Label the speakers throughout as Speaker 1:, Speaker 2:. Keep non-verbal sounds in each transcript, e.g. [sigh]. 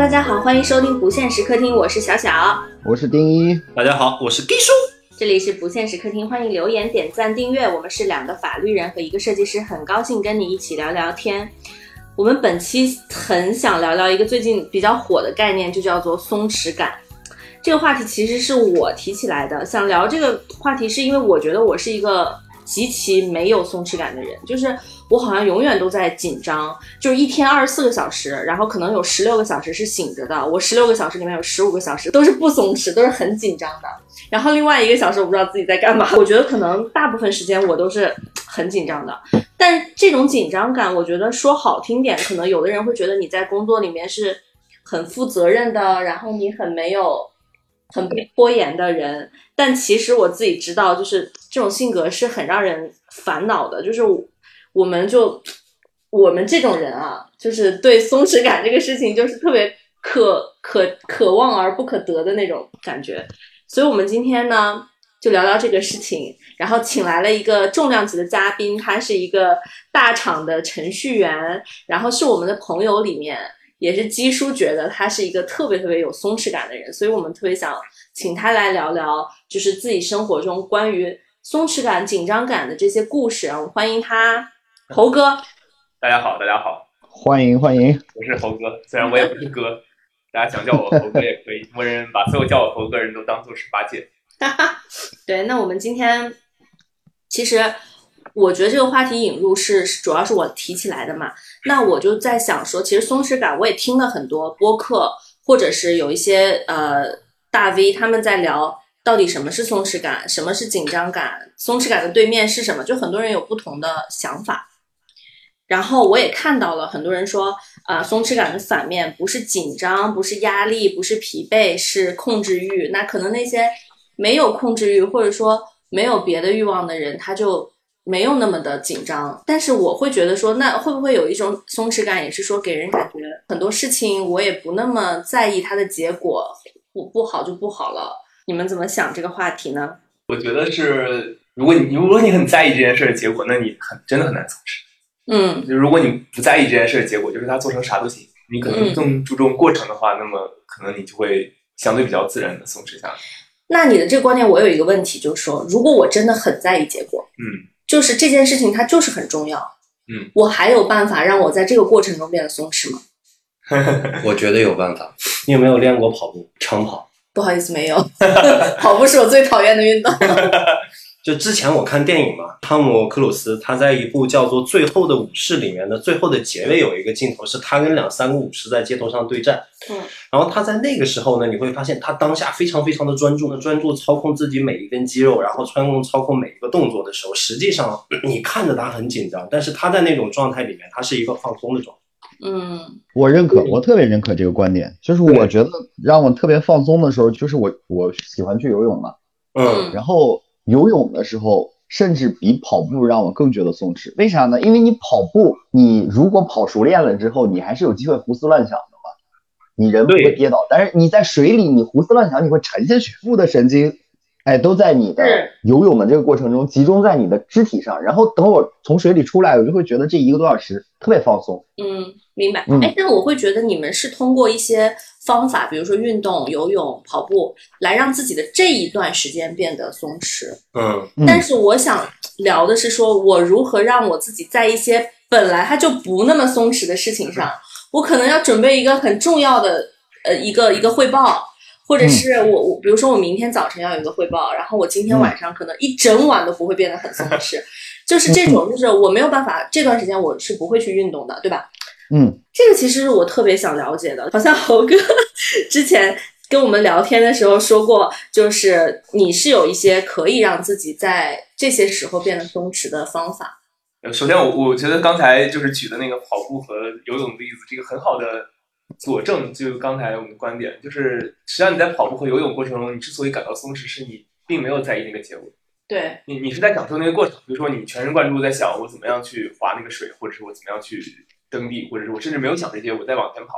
Speaker 1: 大家好，欢迎收听不限时客厅，我是小小，
Speaker 2: 我是丁一，
Speaker 3: 大家好，我是丁叔，
Speaker 1: 这里是不限时客厅，欢迎留言、点赞、订阅。我们是两个法律人和一个设计师，很高兴跟你一起聊聊天。我们本期很想聊聊一个最近比较火的概念，就叫做松弛感。这个话题其实是我提起来的，想聊这个话题是因为我觉得我是一个极其没有松弛感的人，就是我好像永远都在紧张，就是一天二十四个小时，然后可能有十六个小时是醒着的，我十六个小时里面有十五个小时都是不松弛，都是很紧张的，然后另外一个小时我不知道自己在干嘛。我觉得可能大部分时间我都是很紧张的，但这种紧张感，我觉得说好听点，可能有的人会觉得你在工作里面是很负责任的，然后你很没有。很不拖延的人，但其实我自己知道，就是这种性格是很让人烦恼的。就是我们就我们这种人啊，就是对松弛感这个事情，就是特别可可渴望而不可得的那种感觉。所以，我们今天呢，就聊聊这个事情，然后请来了一个重量级的嘉宾，他是一个大厂的程序员，然后是我们的朋友里面。也是基叔觉得他是一个特别特别有松弛感的人，所以我们特别想请他来聊聊，就是自己生活中关于松弛感、紧张感的这些故事。我们欢迎他，猴哥。
Speaker 3: 大家好，大家好，
Speaker 2: 欢迎欢迎，
Speaker 3: 我是猴哥，虽然我也不是哥，大家想叫我猴哥也可以，默认把所有叫我猴哥人都当做十八戒。
Speaker 1: 哈哈，对，那我们今天其实。我觉得这个话题引入是主要是我提起来的嘛，那我就在想说，其实松弛感我也听了很多播客，或者是有一些呃大 V 他们在聊到底什么是松弛感，什么是紧张感，松弛感的对面是什么，就很多人有不同的想法。然后我也看到了很多人说，啊，松弛感的反面不是紧张，不是压力，不是疲惫，是控制欲。那可能那些没有控制欲或者说没有别的欲望的人，他就。没有那么的紧张，但是我会觉得说，那会不会有一种松弛感，也是说给人感觉很多事情我也不那么在意它的结果，不不好就不好了。你们怎么想这个话题呢？
Speaker 3: 我觉得是，如果你如果你很在意这件事的结果，那你很真的很难松弛。
Speaker 1: 嗯，
Speaker 3: 就如果你不在意这件事的结果，就是它做成啥都行，你可能更注重过程的话，那么可能你就会相对比较自然的松弛下来。
Speaker 1: 那你的这个观点，我有一个问题，就是说，如果我真的很在意结果，
Speaker 3: 嗯。
Speaker 1: 就是这件事情，它就是很重要。
Speaker 3: 嗯，
Speaker 1: 我还有办法让我在这个过程中变得松弛吗？[laughs]
Speaker 4: 我觉得有办法。你有没有练过跑步？长跑？
Speaker 1: 不好意思，没有。[laughs] 跑步是我最讨厌的运动。[laughs]
Speaker 4: 就之前我看电影嘛，汤姆克鲁斯他在一部叫做《最后的武士》里面的最后的结尾有一个镜头，是他跟两三个武士在街头上对战。
Speaker 1: 嗯，
Speaker 4: 然后他在那个时候呢，你会发现他当下非常非常的专注，的专注操控自己每一根肌肉，然后穿控操控每一个动作的时候，实际上 [clears throat] 你看着他很紧张，但是他在那种状态里面，他是一个放松的状态。
Speaker 1: 嗯，
Speaker 2: 我认可，我特别认可这个观点，就是我觉得让我特别放松的时候，就是我我喜欢去游泳嘛。
Speaker 4: 嗯，
Speaker 2: 然后。游泳的时候，甚至比跑步让我更觉得松弛。为啥呢？因为你跑步，你如果跑熟练了之后，你还是有机会胡思乱想的嘛。你人不会跌倒，但是你在水里，你胡思乱想，你会沉下去。部的神经，哎，都在你的游泳的这个过程中集中在你的肢体上。然后等我从水里出来，我就会觉得这一个多小时特别放松。
Speaker 1: 嗯，明白。哎，但我会觉得你们是通过一些。方法，比如说运动、游泳、跑步，来让自己的这一段时间变得松弛。
Speaker 4: 嗯，
Speaker 1: 但是我想聊的是，说我如何让我自己在一些本来它就不那么松弛的事情上，我可能要准备一个很重要的呃一个一个汇报，或者是我我比如说我明天早晨要有一个汇报，然后我今天晚上可能一整晚都不会变得很松弛，就是这种，就是我没有办法这段时间我是不会去运动的，对吧？
Speaker 2: 嗯，
Speaker 1: 这个其实是我特别想了解的。好像猴哥 [laughs] 之前跟我们聊天的时候说过，就是你是有一些可以让自己在这些时候变得松弛的方法。
Speaker 3: 首先，我我觉得刚才就是举的那个跑步和游泳的例子，这个很好的佐证。就刚才我们的观点，就是实际上你在跑步和游泳过程中，你之所以感到松弛，是你并没有在意那个结果。
Speaker 1: 对
Speaker 3: 你，你是在享受那个过程。比如说，你全神贯注在想我怎么样去划那个水，或者是我怎么样去。蹬地，或者是我甚至没有想这些，我再往前跑，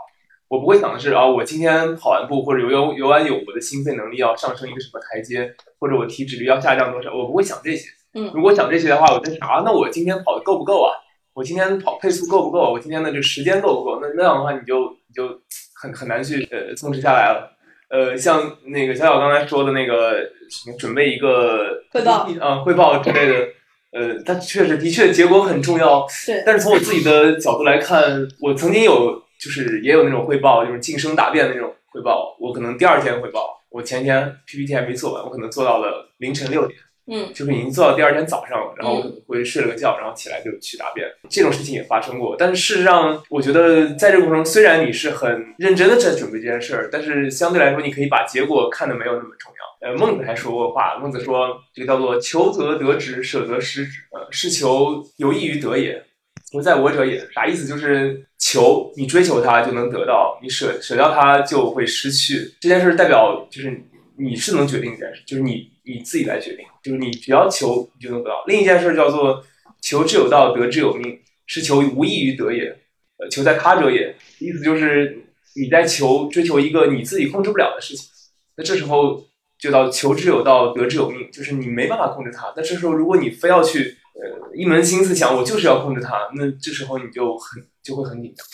Speaker 3: 我不会想的是啊，我今天跑完步或者游游游完泳，我的心肺能力要上升一个什么台阶，或者我体脂率要下降多少，我不会想这些。
Speaker 1: 嗯，
Speaker 3: 如果想这些的话，我在想啊，那我今天跑的够不够啊？我今天跑配速够不够？我今天的这个时间够不够？那那样的话，你就你就很很难去呃松弛下来了。呃，像那个小小刚才说的那个，准备一个
Speaker 1: 汇报
Speaker 3: 啊汇报之类的，呃，它确实的确结果很重要。
Speaker 1: 对，
Speaker 3: 但是从我自己的角度来看，我曾经有就是也有那种汇报，就是晋升答辩的那种汇报，我可能第二天汇报，我前天 PPT 还没做完，我可能做到了凌晨六点。
Speaker 1: 嗯，
Speaker 3: 就是已经做到第二天早上了，然后我可能会睡了个觉，然后起来就去答辩，这种事情也发生过。但是事实上，我觉得在这个过程中，虽然你是很认真的在准备这件事儿，但是相对来说，你可以把结果看得没有那么重要。呃，孟子还说过话，孟子说这个叫做“求则得之，舍则失之”。呃，是求有益于得也，不在我者也。啥意思？就是求你追求它就能得到，你舍舍掉它就会失去。这件事代表就是你是能决定一件事，就是你你自己来决定。就是你只要求，你就能得到。另一件事叫做求之有道，得之有命，是求无益于得也。呃，求在他者也，意思就是你在求追求一个你自己控制不了的事情。那这时候就到求之有道，得之有命，就是你没办法控制它。那这时候如果你非要去呃一门心思想我就是要控制它，那这时候你就很就会很紧张。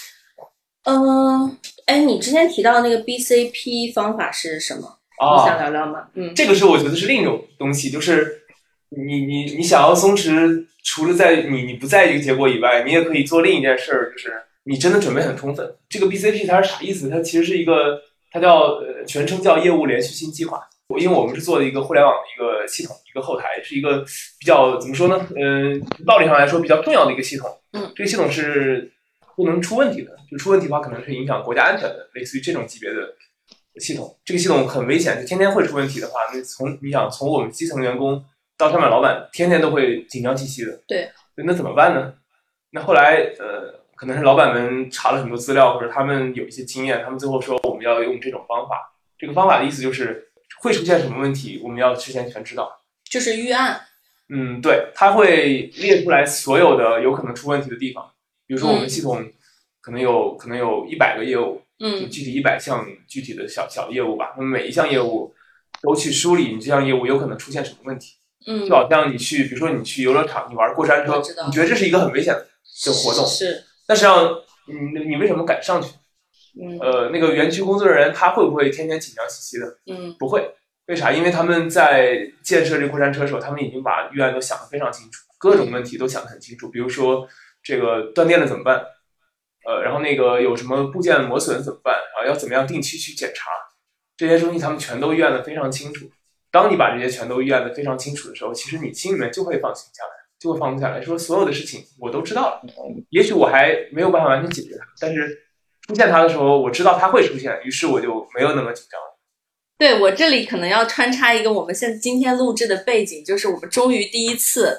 Speaker 1: 嗯，哎，你之前提到那个 BCP 方法是什么？你想聊聊吗？嗯，
Speaker 3: 这个是我觉得是另一种东西，就是你你你想要松弛，除了在你你不在意这个结果以外，你也可以做另一件事儿，就是你真的准备很充分。这个 BCP 它是啥意思？它其实是一个，它叫呃全称叫业务连续性计划。因为我们是做的一个互联网的一个系统，一个后台，是一个比较怎么说呢？嗯，道理上来说比较重要的一个系统。
Speaker 1: 嗯，
Speaker 3: 这个系统是不能出问题的，就出问题的话，可能是影响国家安全的，类似于这种级别的。系统这个系统很危险，就天天会出问题的话，那从你想从我们基层员工到上面老板，天天都会紧张兮兮的。
Speaker 1: 对，
Speaker 3: 那怎么办呢？那后来呃，可能是老板们查了很多资料，或者他们有一些经验，他们最后说我们要用这种方法。这个方法的意思就是会出现什么问题，我们要事先全知道。
Speaker 1: 就是预案。
Speaker 3: 嗯，对，它会列出来所有的有可能出问题的地方，比如说我们系统可能有可能有一百个业务。
Speaker 1: 嗯，
Speaker 3: 具体一百项具体的小小业务吧，那么每一项业务都去梳理你这项业务有可能出现什么问题。
Speaker 1: 嗯，
Speaker 3: 就好像你去，比如说你去游乐场，你玩过山车，你觉得这是一个很危险的活动，
Speaker 1: 是。
Speaker 3: 但实际上，你你为什么敢上去？
Speaker 1: 嗯，
Speaker 3: 呃，那个园区工作人员他会不会天天紧张兮兮的？
Speaker 1: 嗯，
Speaker 3: 不会。为啥？因为他们在建设这过山车的时候，他们已经把预案都想得非常清楚，各种问题都想得很清楚。比如说这个断电了怎么办？呃，然后那个有什么部件磨损怎么办？啊，要怎么样定期去检查？这些东西他们全都预案的非常清楚。当你把这些全都预案的非常清楚的时候，其实你心里面就会放心下来，就会放松下来，说所有的事情我都知道了。也许我还没有办法完全解决它，但是出现它的时候，我知道它会出现，于是我就没有那么紧张。
Speaker 1: 对我这里可能要穿插一个我们现今天录制的背景，就是我们终于第一次。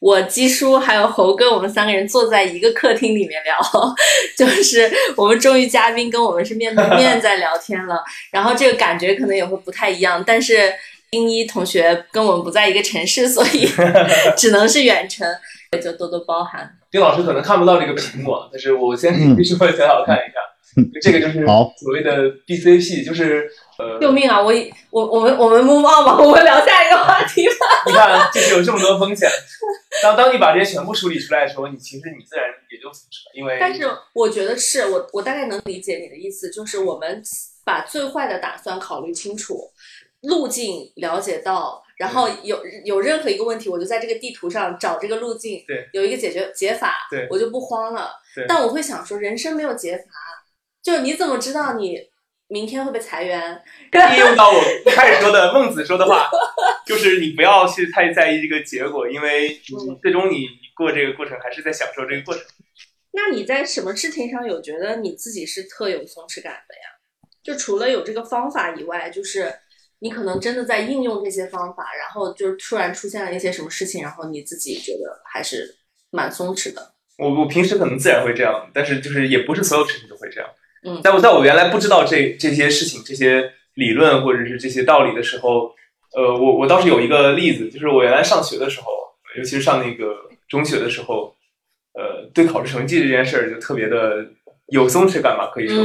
Speaker 1: 我基叔还有猴哥，我们三个人坐在一个客厅里面聊，[laughs] 就是我们终于嘉宾跟我们是面对面在聊天了。[laughs] 然后这个感觉可能也会不太一样，但是丁一同学跟我们不在一个城市，所以 [laughs] 只能是远程，就多多包涵。
Speaker 3: 丁老师可能看不到这个屏幕，[laughs] 但是我先给基叔和小小看一下。这个就是所谓的 BCP，就是呃，
Speaker 1: 救命啊！我我我们我们 move on 吧，我们聊下一个话题吧。
Speaker 3: 你看，就是有这么多风险。[laughs] 当当你把这些全部梳理出来的时候，你其实你自然也就死了，因为。
Speaker 1: 但是我觉得是我我大概能理解你的意思，就是我们把最坏的打算考虑清楚，路径了解到，然后有有任何一个问题，我就在这个地图上找这个路径，
Speaker 3: 对，
Speaker 1: 有一个解决解法，
Speaker 3: 对，
Speaker 1: 我就不慌了。
Speaker 3: 对，
Speaker 1: 但我会想说，人生没有解法。就你怎么知道你明天会被裁员？[laughs]
Speaker 3: 应用到我一开始说的孟子说的话，就是你不要去太在意这个结果，因为你最终你过这个过程还是在享受这个过程。
Speaker 1: 那你在什么事情上有觉得你自己是特有松弛感的呀？就除了有这个方法以外，就是你可能真的在应用这些方法，然后就突然出现了一些什么事情，然后你自己觉得还是蛮松弛的。
Speaker 3: 我我平时可能自然会这样，但是就是也不是所有事情都会这样。
Speaker 1: 嗯，
Speaker 3: 在我在我原来不知道这这些事情、这些理论或者是这些道理的时候，呃，我我倒是有一个例子，就是我原来上学的时候，尤其是上那个中学的时候，呃，对考试成绩这件事儿就特别的有松弛感吧，可以说，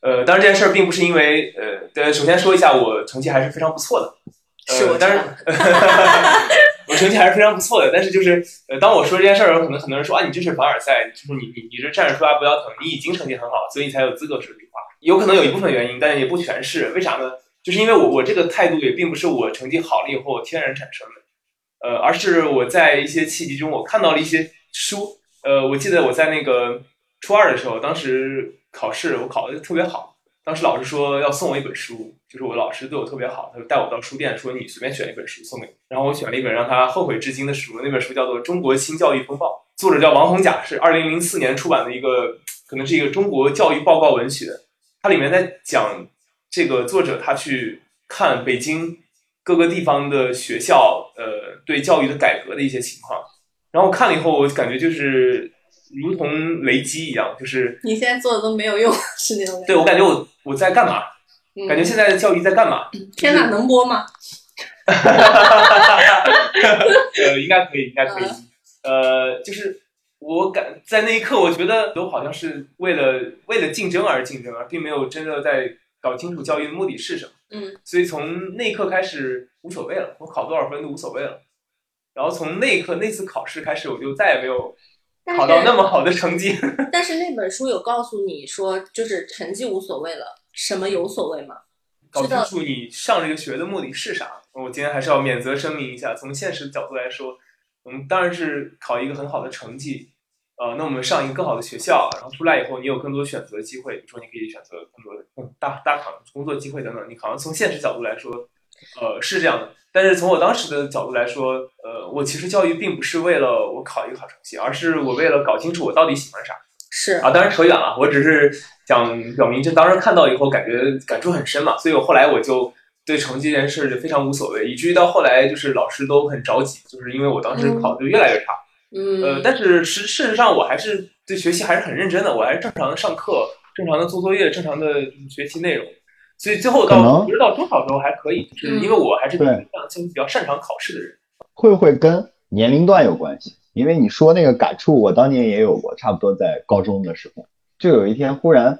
Speaker 3: 呃，当然这件事儿并不是因为，呃，对，首先说一下，我成绩还是非常不错的，
Speaker 1: 是我
Speaker 3: 当然。[laughs] 我成绩还是非常不错的，但是就是，呃，当我说这件事儿的时候，可能很多人说啊，你这是凡尔赛，就是你你你这站着说话不腰疼，你已经成绩很好，所以你才有资格说这句话。有可能有一部分原因，但也不全是。为啥呢？就是因为我我这个态度也并不是我成绩好了以后天然产生的，呃，而是我在一些契机中我看到了一些书，呃，我记得我在那个初二的时候，当时考试我考的特别好，当时老师说要送我一本书，就是我老师对我特别好，他就带我到书店说你随便选一本书送给你，然后我选了一本让他后悔至今的书，那本书叫做《中国新教育风暴》，作者叫王洪甲，是二零零四年出版的一个，可能是一个中国教育报告文学，它里面在讲。这个作者他去看北京各个地方的学校，呃，对教育的改革的一些情况，然后看了以后，我感觉就是如同雷击一样，就是
Speaker 1: 你现在做的都没有用，[laughs] 是那种。
Speaker 3: 对我感觉我我在干嘛？感觉现在的教育在干嘛？
Speaker 1: 天哪，能播吗？[laughs]
Speaker 3: 呃，应该可以，应该可以。呃，就是我感在那一刻，我觉得都好像是为了为了竞争而竞争，而并没有真的在。搞清楚教育的目的是什么，
Speaker 1: 嗯，
Speaker 3: 所以从那一刻开始无所谓了，我考多少分都无所谓了。然后从那一刻那次考试开始，我就再也没有考到那么好的成绩。[laughs]
Speaker 1: 但是那本书有告诉你说，就是成绩无所谓了，什么有所谓吗？
Speaker 3: 搞清楚你上这个学的目的是啥？我今天还是要免责声明一下，从现实的角度来说，我们当然是考一个很好的成绩。呃，那我们上一个更好的学校，然后出来以后，你有更多选择机会。比如说，你可以选择更多的大大厂工作机会等等。你好像从现实角度来说，呃，是这样的。但是从我当时的角度来说，呃，我其实教育并不是为了我考一个好成绩，而是我为了搞清楚我到底喜欢啥。
Speaker 1: 是
Speaker 3: 啊，当然扯远了。我只是想表明，就当时看到以后感觉感触很深嘛，所以我后来我就对成绩这件事就非常无所谓，以至于到后来就是老师都很着急，就是因为我当时考的就越来越差。
Speaker 1: 嗯，
Speaker 3: 呃，但是实事实上，我还是对学习还是很认真的，我还是正常的上课，正常的做作业，正常的学习内容，所以最后到不知道多少时候还可以，就是因为我还是比较比较擅长考试的人。
Speaker 2: 会不会跟年龄段有关系？因为你说那个感触，我当年也有过，差不多在高中的时候，就有一天忽然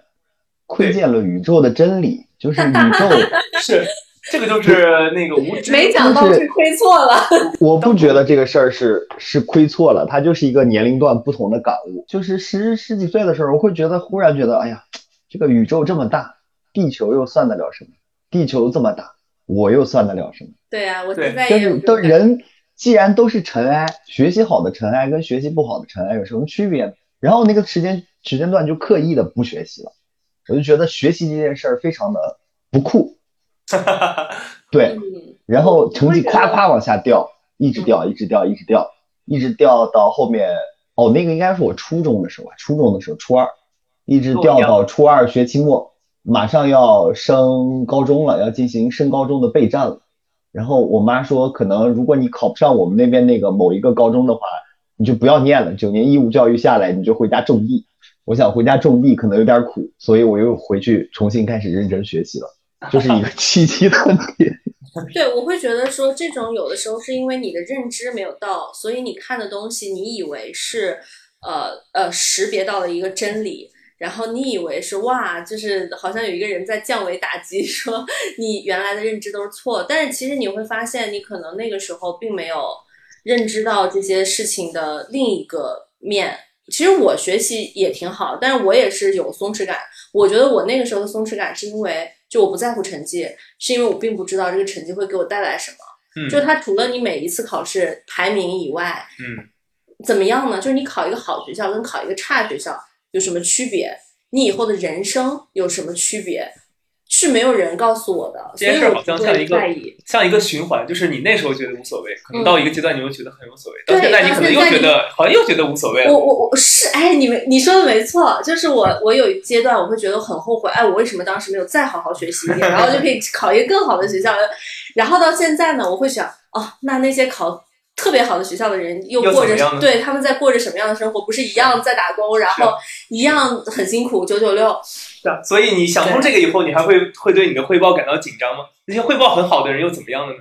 Speaker 2: 窥见了宇宙的真理，就是宇宙 [laughs]
Speaker 3: 是。这个就是那个无知，
Speaker 1: 没想到是亏错了。
Speaker 2: 我不觉得这个事儿是是亏错了，它就是一个年龄段不同的感悟。就是十十几岁的时候，我会觉得忽然觉得，哎呀，这个宇宙这么大，地球又算得了什么？地球这么大，我又算得了什么？
Speaker 1: 对啊，我现在
Speaker 2: 就是都人既然都是尘埃，学习好的尘埃跟学习不好的尘埃有什么区别？然后那个时间时间段就刻意的不学习了，我就觉得学习这件事儿非常的不酷。[laughs] 对，然后成绩夸夸往下掉，一直掉，一直掉，一直掉，一直掉到后面。哦，那个应该是我初中的时候吧，初中的时候，初二，一直掉到初二学期末，马上要升高中了，要进行升高中的备战了。然后我妈说，可能如果你考不上我们那边那个某一个高中的话，你就不要念了，九年义务教育下来，你就回家种地。我想回家种地可能有点苦，所以我又回去重新开始认真学习了。就是一个契机的问题。[laughs] [laughs]
Speaker 1: 对，我会觉得说这种有的时候是因为你的认知没有到，所以你看的东西你以为是呃呃识别到了一个真理，然后你以为是哇，就是好像有一个人在降维打击，[laughs] 说你原来的认知都是错。但是其实你会发现，你可能那个时候并没有认知到这些事情的另一个面。其实我学习也挺好，但是我也是有松弛感。我觉得我那个时候的松弛感是因为。就我不在乎成绩，是因为我并不知道这个成绩会给我带来什么。
Speaker 3: 嗯，
Speaker 1: 就它除了你每一次考试排名以外，
Speaker 3: 嗯，
Speaker 1: 怎么样呢？就是你考一个好学校跟考一个差学校有什么区别？你以后的人生有什么区别？是没有人告诉我的，
Speaker 3: 这件事好像像一个像一个循环，就是你那时候觉得无所谓，可能到一个阶段你又觉得很无所谓，到现在你可能又觉得好像又觉得无所谓了。
Speaker 1: 我我我是哎，你们你说的没错，就是我我有一阶段我会觉得很后悔，哎，我为什么当时没有再好好学习一点，[laughs] 然后就可以考一个更好的学校？然后到现在呢，我会想，哦，那那些考。特别好的学校的人又过着对他们在过着什么样的生活？不是一样在打工，然后一样很辛苦，九九六。
Speaker 3: 是啊，所以你想通这个以后，你还会会对你的汇报感到紧张吗？那些汇报很好的人又怎么样了呢？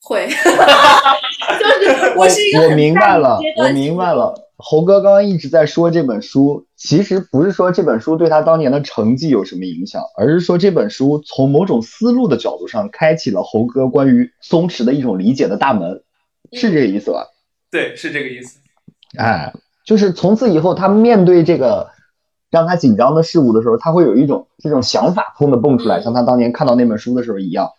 Speaker 1: 会，[laughs] [laughs] 就是我是一个
Speaker 2: 我明白了，我明白了。猴哥刚刚一直在说这本书，其实不是说这本书对他当年的成绩有什么影响，而是说这本书从某种思路的角度上，开启了猴哥关于松弛的一种理解的大门。是这个意思吧？
Speaker 3: 对，是这个意思。
Speaker 2: 哎，就是从此以后，他面对这个让他紧张的事物的时候，他会有一种这种想法砰的蹦出来，像他当年看到那本书的时候一样。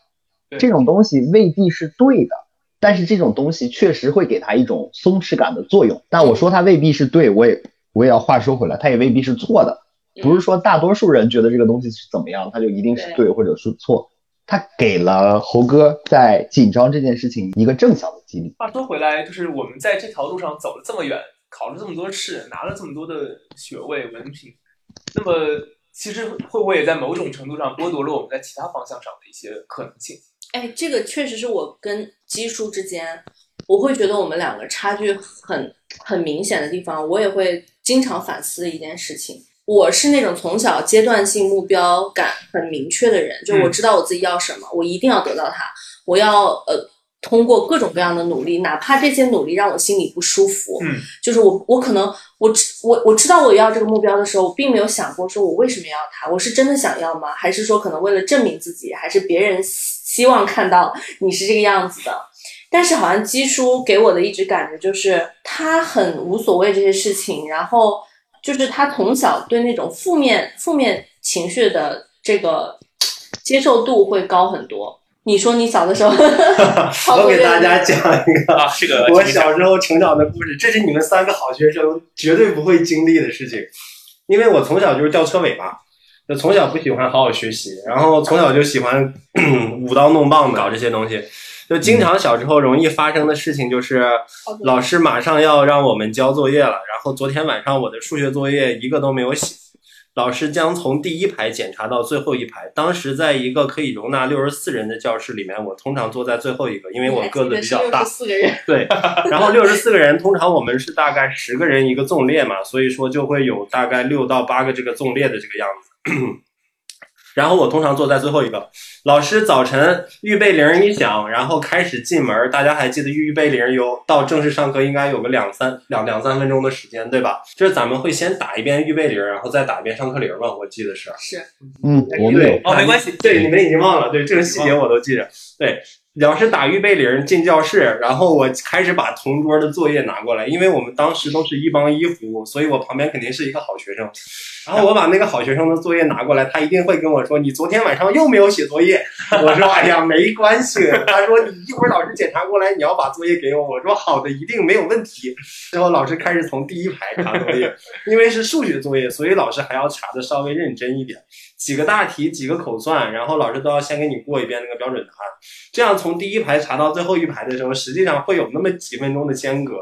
Speaker 2: 这种东西未必是对的，但是这种东西确实会给他一种松弛感的作用。但我说他未必是对，我也我也要话说回来，他也未必是错的。不是说大多数人觉得这个东西是怎么样，他就一定是对或者是错。他给了猴哥在紧张这件事情一个正向的激励。
Speaker 3: 话说回来，就是我们在这条路上走了这么远，考了这么多试，拿了这么多的学位文凭，那么其实会不会也在某种程度上剥夺了我们在其他方向上的一些可能性？
Speaker 1: 哎，这个确实是我跟基叔之间，我会觉得我们两个差距很很明显的地方，我也会经常反思的一件事情。我是那种从小阶段性目标感很明确的人，就我知道我自己要什么，我一定要得到它，我要呃通过各种各样的努力，哪怕这些努力让我心里不舒服，
Speaker 3: 嗯，
Speaker 1: 就是我我可能我我我知道我要这个目标的时候，我并没有想过说我为什么要它，我是真的想要吗？还是说可能为了证明自己，还是别人希望看到你是这个样子的？但是好像基叔给我的一直感觉就是他很无所谓这些事情，然后。就是他从小对那种负面负面情绪的这个接受度会高很多。你说你小的时候，[laughs]
Speaker 4: 我给大家讲一个
Speaker 3: 这个 [laughs]
Speaker 4: 我小时候成长的故事，这是你们三个好学生绝对不会经历的事情。因为我从小就是吊车尾嘛，就从小不喜欢好好学习，然后从小就喜欢 [clears throat] 舞刀弄棒的搞这些东西。就经常小时候容易发生的事情就是，老师马上要让我们交作业了，然后昨天晚上我的数学作业一个都没有写，老师将从第一排检查到最后一排。当时在一个可以容纳六十四人的教室里面，我通常坐在最后一个，因为我个子比较大。
Speaker 1: 四个人。
Speaker 4: 对，然后六十四个人，通常我们是大概十个人一个纵列嘛，所以说就会有大概六到八个这个纵列的这个样子。然后我通常坐在最后一个。老师早晨预备铃一响，然后开始进门。大家还记得预备铃有到正式上课应该有个两三两两三分钟的时间，对吧？就是咱们会先打一遍预备铃，然后再打一遍上课铃吧。我记得是。
Speaker 1: 是。
Speaker 2: 嗯，我们有。
Speaker 3: 哦，没关系。
Speaker 4: 对，你们已经忘了。对，这个细节我都记着。对。老师打预备铃进教室，然后我开始把同桌的作业拿过来，因为我们当时都是一帮一服务，所以我旁边肯定是一个好学生。然后我把那个好学生的作业拿过来，他一定会跟我说：“你昨天晚上又没有写作业。”我说：“哎呀，没关系。”他说：“你一会儿老师检查过来，你要把作业给我。”我说：“好的，一定没有问题。”之后老师开始从第一排查作业，因为是数学作业，所以老师还要查的稍微认真一点。几个大题，几个口算，然后老师都要先给你过一遍那个标准答案。这样从第一排查到最后一排的时候，实际上会有那么几分钟的间隔，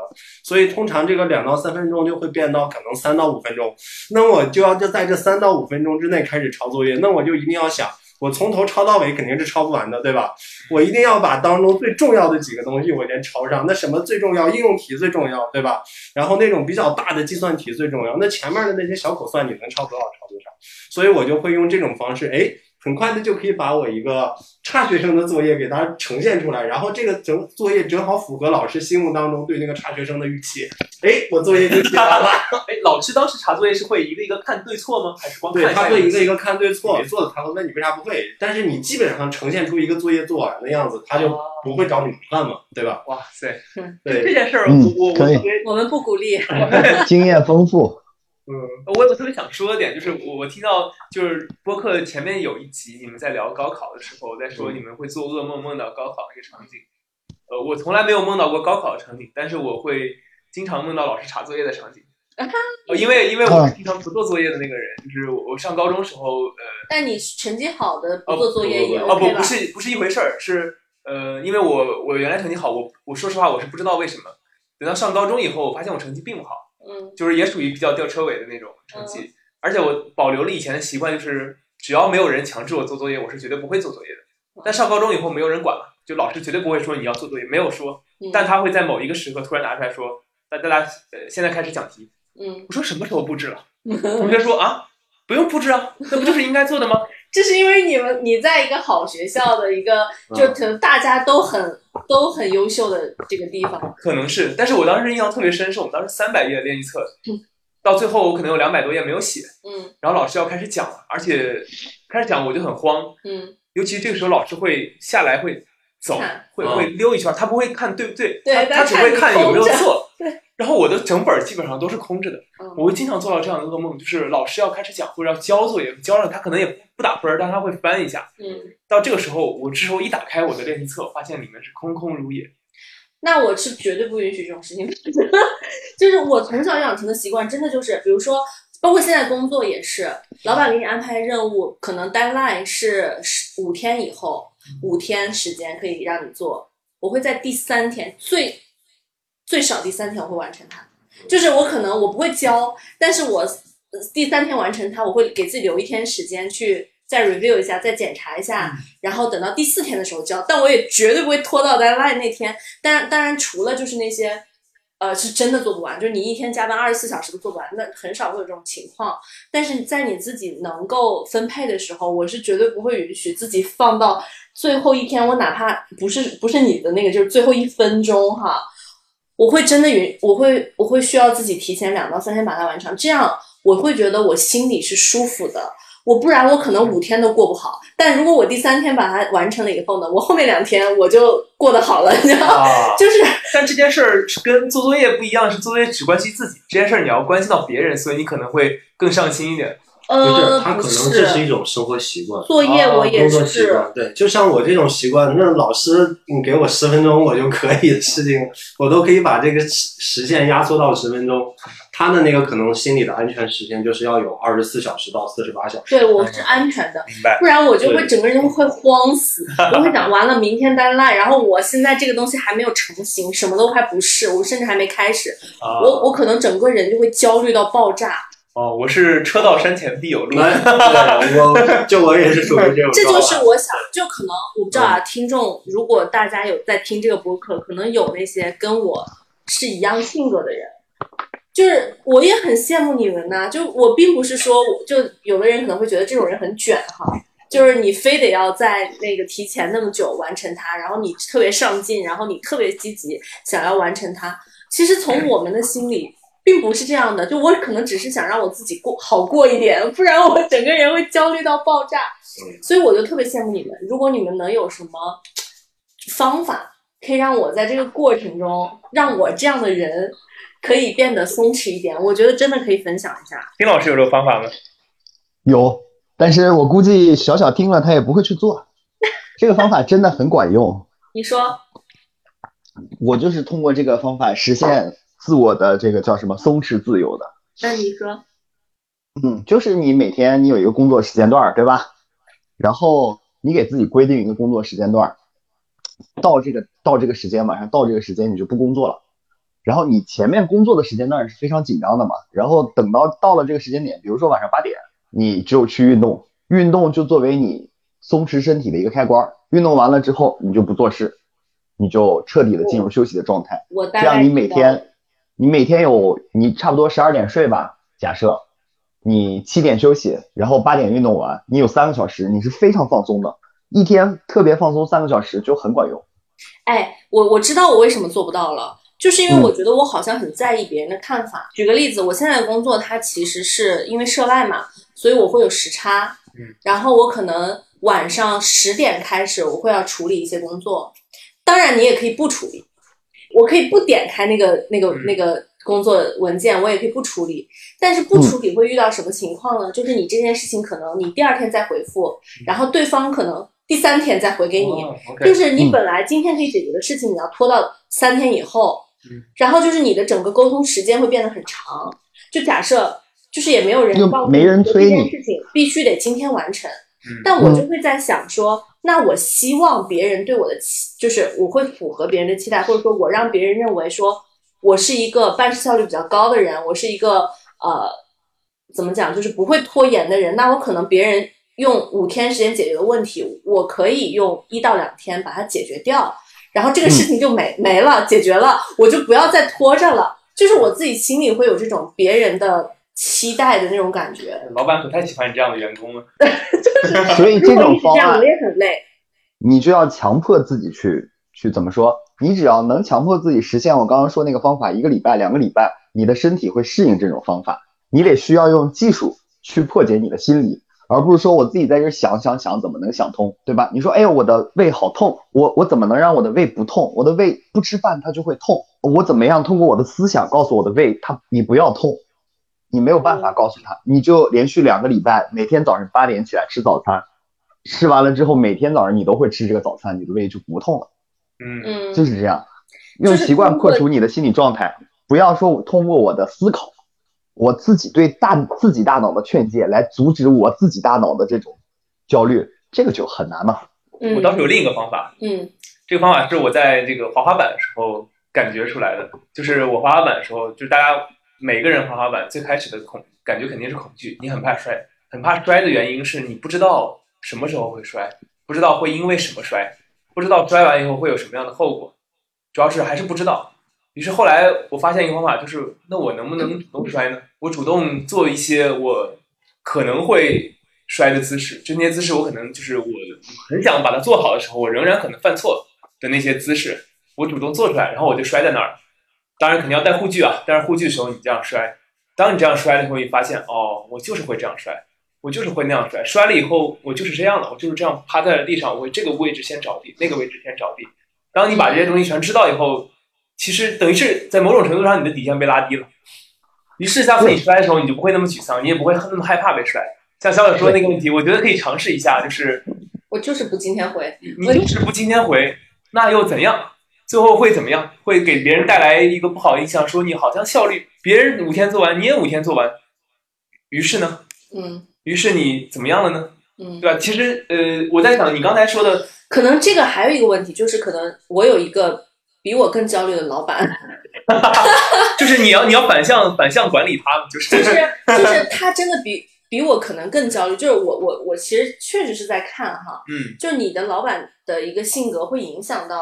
Speaker 4: 所以通常这个两到三分钟就会变到可能三到五分钟。那我就要就在这三到五分钟之内开始抄作业，那我就一定要想，我从头抄到尾肯定是抄不完的，对吧？我一定要把当中最重要的几个东西我先抄上。那什么最重要？应用题最重要，对吧？然后那种比较大的计算题最重要。那前面的那些小口算，你能抄多少抄多少。所以我就会用这种方式，哎。很快的就可以把我一个差学生的作业给他呈现出来，然后这个整作业正好符合老师心目当中对那个差学生的预期。哎，我作业就写完了。[laughs]
Speaker 3: 哎，老师当时查作业是会一个一个看对错吗？还是光
Speaker 4: 对他会一个一个看对错，没错的他会问你为啥不会，但是你基本上呈现出一个作业做完的样子，他就不会找你麻烦嘛，对吧？
Speaker 3: 哇塞，
Speaker 4: 对
Speaker 3: 这件事儿，我我
Speaker 1: 我们不鼓励，[laughs]
Speaker 2: 经验丰富。
Speaker 3: 嗯，我我特别想说的点就是，我我听到就是播客前面有一集你们在聊高考的时候，在说你们会做噩梦梦到高考那个场景。呃，我从来没有梦到过高考的场景，但是我会经常梦到老师查作业的场景。[laughs] 呃，因为因为我是经常不做作业的那个人，就是我上高中时候，呃，
Speaker 1: 但你成绩好的不做作业也
Speaker 3: 哦不不是不是一回事儿，是呃，因为我我原来成绩好，我我说实话我是不知道为什么，等到上高中以后，我发现我成绩并不好。
Speaker 1: 嗯，
Speaker 3: 就是也属于比较吊车尾的那种成绩，而且我保留了以前的习惯，就是只要没有人强制我做作业，我是绝对不会做作业的。但上高中以后，没有人管了，就老师绝对不会说你要做作业，没有说，但他会在某一个时刻突然拿出来说，那大家呃现在开始讲题。
Speaker 1: 嗯，
Speaker 3: 我说什么时候布置了？[laughs] 同学说啊，不用布置啊，那不就是应该做的吗？
Speaker 1: 这是因为你们你在一个好学校的一个，就可能大家都很都很优秀的这个地方，
Speaker 3: 可能是。但是我当时印象特别深，是我们当时三百页练习册，到最后我可能有两百多页没有写，
Speaker 1: 嗯，
Speaker 3: 然后老师要开始讲了，而且开始讲我就很慌，
Speaker 1: 嗯，
Speaker 3: 尤其这个时候老师会下来会走，会会溜一圈，他不会看对不对，他
Speaker 1: 他
Speaker 3: 只会看有没有错，然后我的整本基本上都是空着的，
Speaker 1: 嗯
Speaker 3: 我会经常做到这样的噩梦，就是老师要开始讲或者要交作业，交了他可能也不打分儿，但他会翻一下。
Speaker 1: 嗯，
Speaker 3: 到这个时候，我这时候一打开我的练习册，发现里面是空空如也。
Speaker 1: 那我是绝对不允许这种事情，[laughs] 就是我从小养成的习惯，真的就是，比如说，包括现在工作也是，老板给你安排任务，可能 deadline 是十五天以后，五天时间可以让你做，我会在第三天最最少第三天我会完成它，就是我可能我不会交，但是我呃第三天完成它，我会给自己留一天时间去再 review 一下，再检查一下，然后等到第四天的时候交，但我也绝对不会拖到 deadline 那天。当然，当然除了就是那些，呃，是真的做不完，就是你一天加班二十四小时都做不完，那很少会有这种情况。但是在你自己能够分配的时候，我是绝对不会允许自己放到最后一天，我哪怕不是不是你的那个，就是最后一分钟哈，我会真的允，我会我会需要自己提前两到三天把它完成，这样我会觉得我心里是舒服的。我不然我可能五天都过不好，但如果我第三天把它完成了以后呢，我后面两天我就过得好了，你知道吗？
Speaker 3: 啊，
Speaker 1: 就是
Speaker 3: 但这件事儿是跟做作业不一样，是做作业只关心自己，这件事儿你要关心到别人，所以你可能会更上心一点。
Speaker 4: 不
Speaker 1: 呃，
Speaker 4: 是，他可能这是一种生活习惯。
Speaker 1: 作业，我也
Speaker 4: 工作习
Speaker 1: 是，
Speaker 4: 惯，对，就像我这种习惯，那老师你给我十分钟我就可以的事情，我都可以把这个时时限压缩到十分钟。他的那个可能心理的安全时间就是要有二十四小时到四十八小时。
Speaker 1: 对我是安全的，
Speaker 3: 明白？
Speaker 1: 不然我就会整个人会慌死，[laughs] 我会想完了明天 deadline，然后我现在这个东西还没有成型，什么都还不是，我甚至还没开始，
Speaker 3: 啊，
Speaker 1: 我我可能整个人就会焦虑到爆炸。
Speaker 3: 哦，我是车到山前必有路。
Speaker 4: 来，[laughs] 对我就我也是属于这种
Speaker 1: 这。就是我想，就可能我不知道啊，听众如果大家有在听这个播客，可能有那些跟我是一样性格的人，就是我也很羡慕你们呐、就我并不是说，就有的人可能会觉得这种人很卷哈，就是你非得要在那个提前那么久完成它，然后你特别上进，然后你特别积极想要完成它。其实从我们的心里。并不是这样的，就我可能只是想让我自己过好过一点，不然我整个人会焦虑到爆炸。所以我就特别羡慕你们，如果你们能有什么方法，可以让我在这个过程中，让我这样的人可以变得松弛一点，我觉得真的可以分享一下。
Speaker 3: 丁老师有这个方法吗？
Speaker 2: 有，但是我估计小小听了他也不会去做。这个方法真的很管用，[laughs]
Speaker 1: 你说，
Speaker 2: 我就是通过这个方法实现自我的这个叫什么松弛自由的。
Speaker 1: 那你说，
Speaker 2: 嗯，就是你每天你有一个工作时间段，对吧？然后你给自己规定一个工作时间段，到这个到这个时间，晚上到这个时间你就不工作了。然后你前面工作的时间段是非常紧张的嘛，然后等到到了这个时间点，比如说晚上八点，你只有去运动，运动就作为你松弛身体的一个开关。运动完了之后，你就不做事，你就彻底的进入休息的状态。
Speaker 1: 我大概
Speaker 2: 这样你每天，你每天有你差不多十二点睡吧，假设你七点休息，然后八点运动完，你有三个小时，你是非常放松的，一天特别放松三个小时就很管用。
Speaker 1: 哎，我我知道我为什么做不到了，就是因为
Speaker 2: 嗯
Speaker 1: 我觉得我好像很在意别人的看法。举个例子，我现在的工作它其实是因为涉外嘛，所以我会有时差，
Speaker 3: 嗯，
Speaker 1: 然后我可能晚上十点开始，我会要处理一些工作。当然，你也可以不处理，我可以不点开那个那个
Speaker 3: 嗯。
Speaker 1: 那个工作文件，我也可以不处理。但是不处理会遇到什么情况呢？就是你这件事情可能你第二天再回复，然后对方可能第三天再回给你，
Speaker 3: 哦
Speaker 1: 就是你本来今天可以解决的事情，你要拖到三天以后，
Speaker 3: 嗯。
Speaker 1: 然后就是你的整个沟通时间会变得很长。就假设就是也没有人
Speaker 2: 就
Speaker 1: 告诉
Speaker 2: 没人
Speaker 1: 说
Speaker 2: 催你。
Speaker 1: 这件事情必须得今天完成，
Speaker 3: 嗯。
Speaker 1: 但我就会在想说，那我希望别人对我的期，就是我会符合别人的期待，或者说我让别人认为说我是一个办事效率比较高的人，我是一个呃怎么讲，就是不会拖延的人。那我可能别人用五天时间解决的问题，我可以用一到两天把它解决掉，然后这个事情就没、没了，解决了，我就不要再拖着了。就是我自己心里会有这种别人的期待的那种感觉。
Speaker 3: 老板可太喜欢你这样的员工了。[laughs]
Speaker 2: 所以这
Speaker 1: 如果
Speaker 2: 种
Speaker 1: 这样我，也很累。
Speaker 2: 你就要强迫自己去去怎么说？你只要能强迫自己实现我刚刚说那个方法，一个礼拜、两个礼拜，你的身体会适应这种方法。你得需要用技术去破解你的心理，而不是说我自己在这想想想怎么能想通，对吧？你说，哎呦，我的胃好痛，我我怎么能让我的胃不痛？我的胃不吃饭它就会痛，我怎么样通过我的思想告诉我的胃，它你不要痛，你没有办法告诉他，你就连续两个礼拜每天早上八点起来吃早餐，吃完了之后每天早上你都会吃这个早餐，你的胃就不痛了，
Speaker 3: 嗯
Speaker 1: 嗯，
Speaker 2: 就是这样，用习惯破除你的心理状态，不要说我通过我的思考。我自己对大自己大脑的劝诫来阻止我自己大脑的这种焦虑，这个就很难嘛。
Speaker 1: 嗯
Speaker 3: 我倒是有另一个方法，
Speaker 1: 嗯
Speaker 3: 这个方法是我在这个滑滑板的时候感觉出来的，就是我滑滑板的时候，就是大家每个人滑滑板最开始的恐感觉肯定是恐惧，你很怕摔，很怕摔的原因是你不知道什么时候会摔，不知道会因为什么摔，不知道摔完以后会有什么样的后果，主要是还是不知道。于是后来我发现一个方法，就是那我能不能主动摔呢？我主动做一些我可能会摔的姿势，就那些姿势我可能就是我很想把它做好的时候，我仍然可能犯错的那些姿势，我主动做出来，然后我就摔在那儿。当然肯定要带护具啊，但是护具的时候你这样摔，当你这样摔了以后，你发现哦，我就是会这样摔，我就是会那样摔，摔了以后我就是这样的，我就是这样趴在了地上，我会这个位置先着地，那个位置先着地。当你把这些东西全知道以后，其实等于是在某种程度上你的底线被拉低了。于是下次你摔的时候，你就不会那么沮丧，你也不会那么害怕被摔。像小小说的那个问题，我觉得可以尝试一下，就是
Speaker 1: 我就是不今天回，
Speaker 3: 你就是不今天回，那又怎样？最后会怎么样？会给别人带来一个不好印象，说你好像效率，别人五天做完，你也五天做完。于是呢，
Speaker 1: 嗯
Speaker 3: 于是你怎么样了呢？
Speaker 1: 嗯，
Speaker 3: 对吧？其实呃，我在想你刚才说的，
Speaker 1: 可能这个还有一个问题，就是可能我有一个比我更焦虑的老板，[laughs]
Speaker 3: 就是你要你要反向反向管理他，就是
Speaker 1: 就是就是他真的比比我可能更焦虑。就是我我我其实确实是在看哈，
Speaker 3: 嗯
Speaker 1: 就你的老板的一个性格会影响到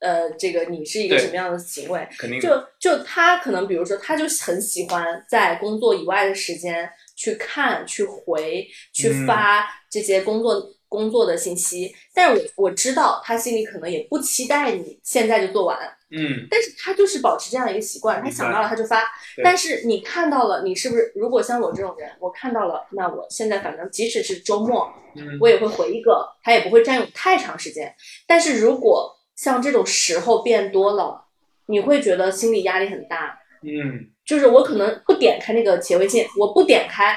Speaker 1: 呃这个你是一个什么样的行为。
Speaker 3: 肯定，
Speaker 1: 就就他可能比如说他就很喜欢在工作以外的时间去看、去回、去
Speaker 3: 嗯
Speaker 1: 发这些工作。工作的信息，但是我我知道他心里可能也不期待你现在就做完，
Speaker 3: 嗯
Speaker 1: 但是他就是保持这样一个习惯，他想到了他就发。但是你看到了，你是不是如果像我这种人，我看到了，那我现在反正即使是周末，
Speaker 3: 嗯
Speaker 1: 我也会回一个，他也不会占用太长时间。但是如果像这种时候变多了，你会觉得心理压力很大。
Speaker 3: 嗯
Speaker 1: 就是我可能不点开那个企业微信，我不点开，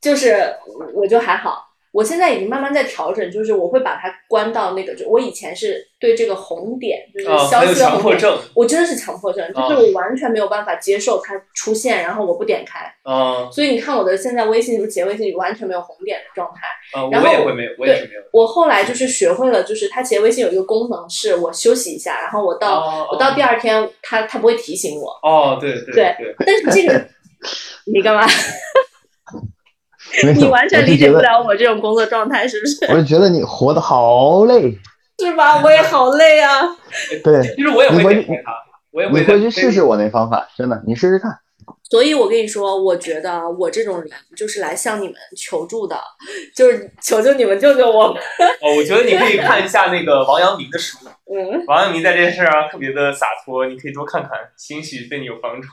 Speaker 1: 就是我就还好。我现在已经慢慢在调整，就是我会把它关到那个，就我以前是对这个红点，就是
Speaker 3: 啊，
Speaker 1: 消息的红点，
Speaker 3: 强迫症
Speaker 1: 我真的是强迫症，
Speaker 3: 啊
Speaker 1: 就是我完全没有办法接受它出现，然后我不点开。
Speaker 3: 啊
Speaker 1: 所以你看我的现在微信什么企业微信完全没有红点的状态。
Speaker 3: 啊，
Speaker 1: 然后
Speaker 3: 我也会没有，我也是没有。
Speaker 1: 我后来就是学会了，就是它企业微信有一个功能，是我休息一下，然后我到、
Speaker 3: 哦
Speaker 1: 我到第二天，它它不会提醒我。
Speaker 3: 哦，对对
Speaker 1: 对
Speaker 3: 对，
Speaker 1: 但是这个 [laughs] 你干嘛？[laughs] 你完全理解不了我这种工作状态，是不是？
Speaker 2: 我就觉得你活得好累。
Speaker 1: 是吧？我也好累啊。
Speaker 2: 对，
Speaker 3: 其实我也会我也
Speaker 2: 你回去试试我那方法，真的，你试试看。
Speaker 1: 所以我跟你说，我觉得我这种人就是来向你们求助的，就是求求你们救救我。
Speaker 3: 哦，我觉得你可以看一下那个王阳明的书，[laughs]
Speaker 1: 嗯，
Speaker 3: 王阳明在这件事儿上特别的洒脱，你可以多看看，兴许对你有帮助。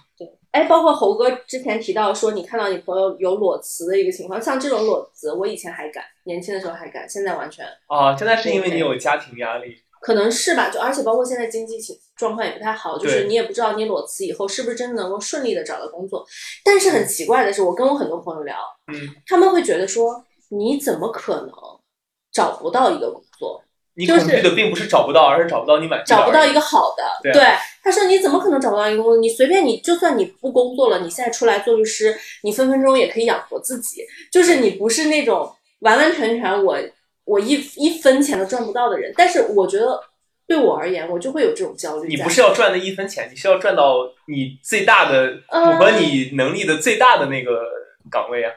Speaker 1: 哎，包括猴哥之前提到说，你看到你朋友有裸辞的一个情况，像这种裸辞，我以前还敢，年轻的时候还敢，现在完全
Speaker 3: 啊，现在是因为你有家庭压力，
Speaker 1: 可能是吧。就而且包括现在经济情状况也不太好，就是你也不知道你裸辞以后是不是真的能够顺利的找到工作。但是很奇怪的是，我跟我很多朋友聊，
Speaker 3: 嗯，
Speaker 1: 他们会觉得说，你怎么可能找不到一个工作？就是
Speaker 3: 你恐惧的并不是找不到，而是找不到你满意的
Speaker 1: 找不到一个好的。
Speaker 3: 对啊
Speaker 1: 他说你怎么可能找不到一个工作？你随便你就算你不工作了，你现在出来做律师，你分分钟也可以养活自己。就是你不是那种完完全全我我一一分钱都赚不到的人。但是我觉得对我而言，我就会有这种焦虑。
Speaker 3: 你不是要赚那一分钱，你是要赚到你最大的
Speaker 1: 嗯
Speaker 3: 符合你能力的最大的那个岗位啊，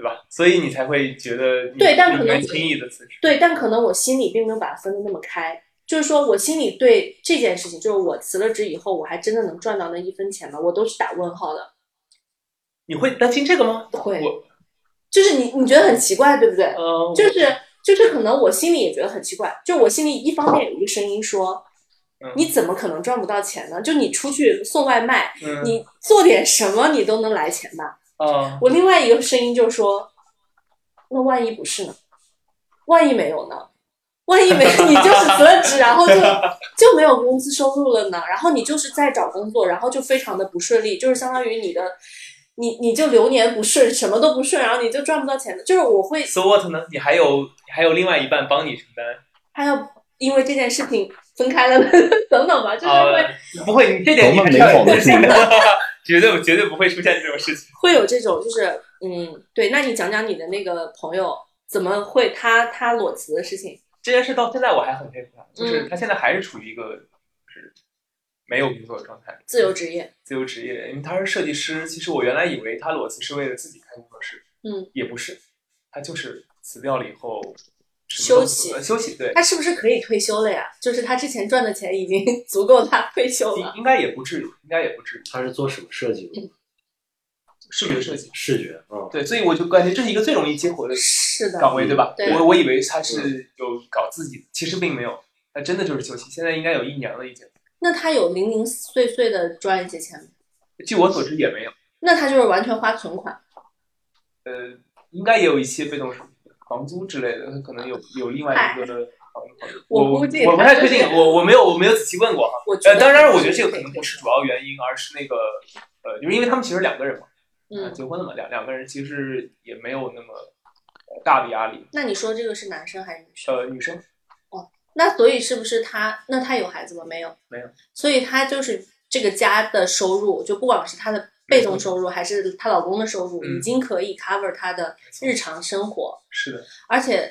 Speaker 3: 对吧？所以你才会觉得
Speaker 1: 对但可能
Speaker 3: 轻易的辞职。
Speaker 1: 对，但可能我心里并没有把它分得那么开。就是说我心里对这件事情，就是我辞了职以后，我还真的能赚到那一分钱吗？我都是打问号的。
Speaker 3: 你会担心这个吗？
Speaker 1: 会就是你你觉得很奇怪，对不对？
Speaker 3: 呃，
Speaker 1: 就是就是可能我心里也觉得很奇怪，就我心里一方面有一个声音说
Speaker 3: 嗯，
Speaker 1: 你怎么可能赚不到钱呢？就你出去送外卖，
Speaker 3: 嗯
Speaker 1: 你做点什么你都能来钱吧。
Speaker 3: 啊
Speaker 1: 我另外一个声音就说，那万一不是呢？万一没有呢？万一没你就是辞了职，然后就 [laughs] 就没有工资收入了呢？然后你就是在找工作，然后就非常的不顺利，就是相当于你的你你就流年不顺，什么都不顺，然后你就赚不到钱的。就是我会
Speaker 3: So what 呢？你还有你还有另外一半帮你承担。
Speaker 1: 还要因为这件事情分开了 [laughs] 等等吧，就是会、
Speaker 3: 呃，不会，你这点你还是要有自信的，[laughs] 绝对绝对不会出现这种事情。
Speaker 1: 会有这种，就是嗯，对。那你讲讲你的那个朋友怎么会他他裸辞的事情？
Speaker 3: 这件事到现在我还很佩服他，就是他现在还是处于一个就是没有工作的状态，
Speaker 1: 自由职业，
Speaker 3: 自由职业，因为他是设计师。其实我原来以为他裸辞是为了自己开工作室，
Speaker 1: 嗯，
Speaker 3: 也不是，他就是辞掉了以后
Speaker 1: 休息
Speaker 3: 休息。对，
Speaker 1: 他是不是可以退休了呀？就是他之前赚的钱已经 [laughs] 足够他退休了。
Speaker 3: 应该也不至于，应该也不至于。
Speaker 4: 他是做什么设计的？
Speaker 3: 视觉设计，
Speaker 4: 视觉，嗯，
Speaker 3: 对，所以我就感觉这是一个最容易激活的岗位，对吧？
Speaker 1: 对
Speaker 3: 我我以为他是有搞自己的，其实并没有，他真的就是休息。现在应该有一年了已经。
Speaker 1: 那他有零零碎碎的赚一些钱吗？
Speaker 3: 据我所知也没有。
Speaker 1: 那他就是完全花存款。
Speaker 3: 呃，应该也有一些被动收入，房租之类的，他可能有有另外一个的房子。我
Speaker 1: 估计
Speaker 3: 我不太确定，我我没有我没有仔细问过哈。
Speaker 1: 呃，
Speaker 3: 当然，我觉得这个可能不是主要原因，而是那个呃，就是因为他们其实两个人嘛。
Speaker 1: 嗯，
Speaker 3: 结婚了嘛，两两个人其实也没有那么大的压力。
Speaker 1: 那你说这个是男生还是女生？
Speaker 3: 呃，女生。
Speaker 1: 哦，那所以是不是他？那他有孩子吗？没有，
Speaker 3: 没有。
Speaker 1: 所以他就是这个家的收入，就不管是他的被动收入，还是她老公的收入，
Speaker 3: 嗯、
Speaker 1: 已经可以 cover 她的日常生活。
Speaker 3: 是的，
Speaker 1: 而且，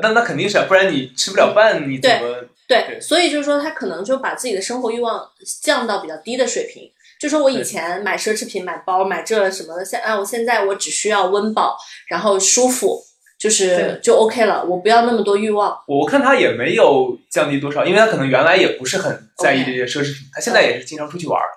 Speaker 3: 但那肯定是，不然你吃不了饭，你怎么？
Speaker 1: 对，所以就是说，她可能就把自己的生活欲望降到比较低的水平。就说我以前买奢侈品、买包、买这什么的，现啊，我现在我只需要温饱，然后舒服，就是就 OK 了，我不要那么多欲望。
Speaker 3: 我看他也没有降低多少，因为他可能原来也不是很在意这些奢侈品，他现在也是经常出去玩儿，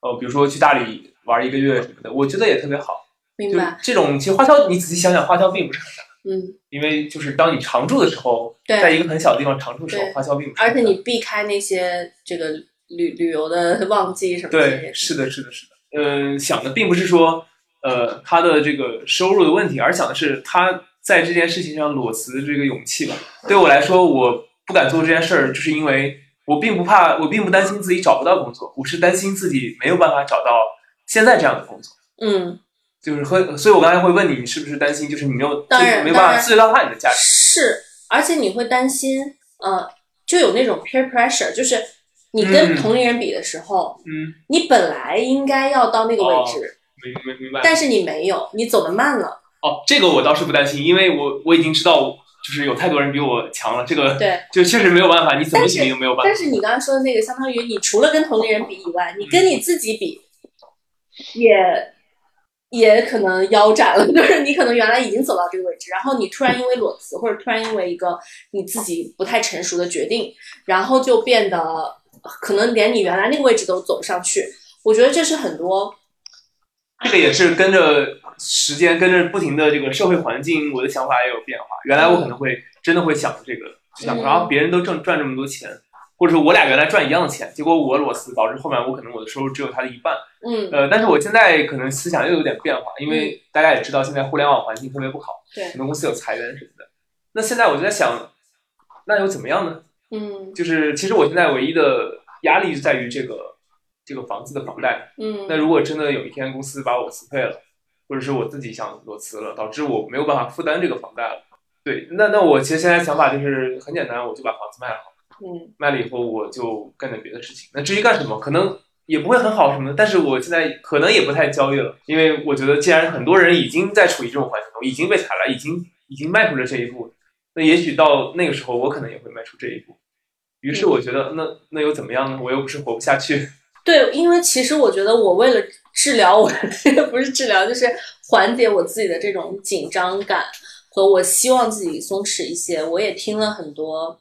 Speaker 3: 呃，比如说去大理玩一个月什么的，我觉得也特别好。
Speaker 1: 明白。
Speaker 3: 这种其实花销，你仔细想想，花销并不是很大。
Speaker 1: 嗯。
Speaker 3: 因为就是当你常住的时候，在一个很小的地方常住的时候，花销并不是。
Speaker 1: 而且你避开那些这个。旅旅游的旺季什么的？
Speaker 3: 对，是的，是的，是的。嗯，想的并不是说，呃，他的这个收入的问题，而想的是他在这件事情上裸辞的这个勇气吧。对我来说，我不敢做这件事儿，就是因为我并不怕，我并不担心自己找不到工作，我是担心自己没有办法找到现在这样的工作。
Speaker 1: 嗯，
Speaker 3: 就是和，所以我刚才会问你，你是不是担心，就是你没有，
Speaker 1: 当然
Speaker 3: 没办法最大化你的价值？
Speaker 1: 是，而且你会担心，呃，就有那种 peer pressure，就是。你跟同龄人比的时候，
Speaker 3: 嗯，
Speaker 1: 你本来应该要到那个位置，
Speaker 3: 明明明白，
Speaker 1: 但是你没有，你走得慢了。
Speaker 3: 哦，这个我倒是不担心，因为我我已经知道，就是有太多人比我强了，这个
Speaker 1: 对，
Speaker 3: 就确实没有办法，你怎么比都没有办法。
Speaker 1: 但是你刚刚说的那个，相当于你除了跟同龄人比以外，你跟你自己比，也也可能腰斩了，[laughs] 就是你可能原来已经走到这个位置，然后你突然因为裸辞，或者突然因为一个你自己不太成熟的决定，然后就变得。可能连你原来那个位置都走不上去，我觉得这是很多。
Speaker 3: 这个也是跟着时间，跟着不停的这个社会环境，我的想法也有变化。原来我可能会真的会想这个，想然后别人都挣赚这么多钱，或者说我俩原来赚一样的钱，结果我裸辞导致后面我可能我的收入只有他的一半。
Speaker 1: 嗯。
Speaker 3: 呃，但是我现在可能思想又有点变化，因为大家也知道现在互联网环境特别不好，
Speaker 1: 对，
Speaker 3: 很多公司有裁员什么的。那现在我就在想，那又怎么样呢？
Speaker 1: 嗯，
Speaker 3: 就是其实我现在唯一的压力就在于这个这个房子的房贷。
Speaker 1: 嗯，
Speaker 3: 那如果真的有一天公司把我辞退了，或者是我自己想裸辞了，导致我没有办法负担这个房贷了，对，那那我其实现在想法就是很简单，我就把房子卖了。
Speaker 1: 嗯，
Speaker 3: 卖了以后我就干点别的事情。那至于干什么，可能也不会很好什么的，但是我现在可能也不太焦虑了，因为我觉得既然很多人已经在处于这种环境中，已经被踩了，已经已经迈出了这一步，那也许到那个时候我可能也会迈出这一步。于是我觉得，那那又怎么样呢？我又不是活不下去。[laughs]
Speaker 1: 对，因为其实我觉得，我为了治疗我，[laughs] 不是治疗，就是缓解我自己的这种紧张感，和我希望自己松弛一些。我也听了很多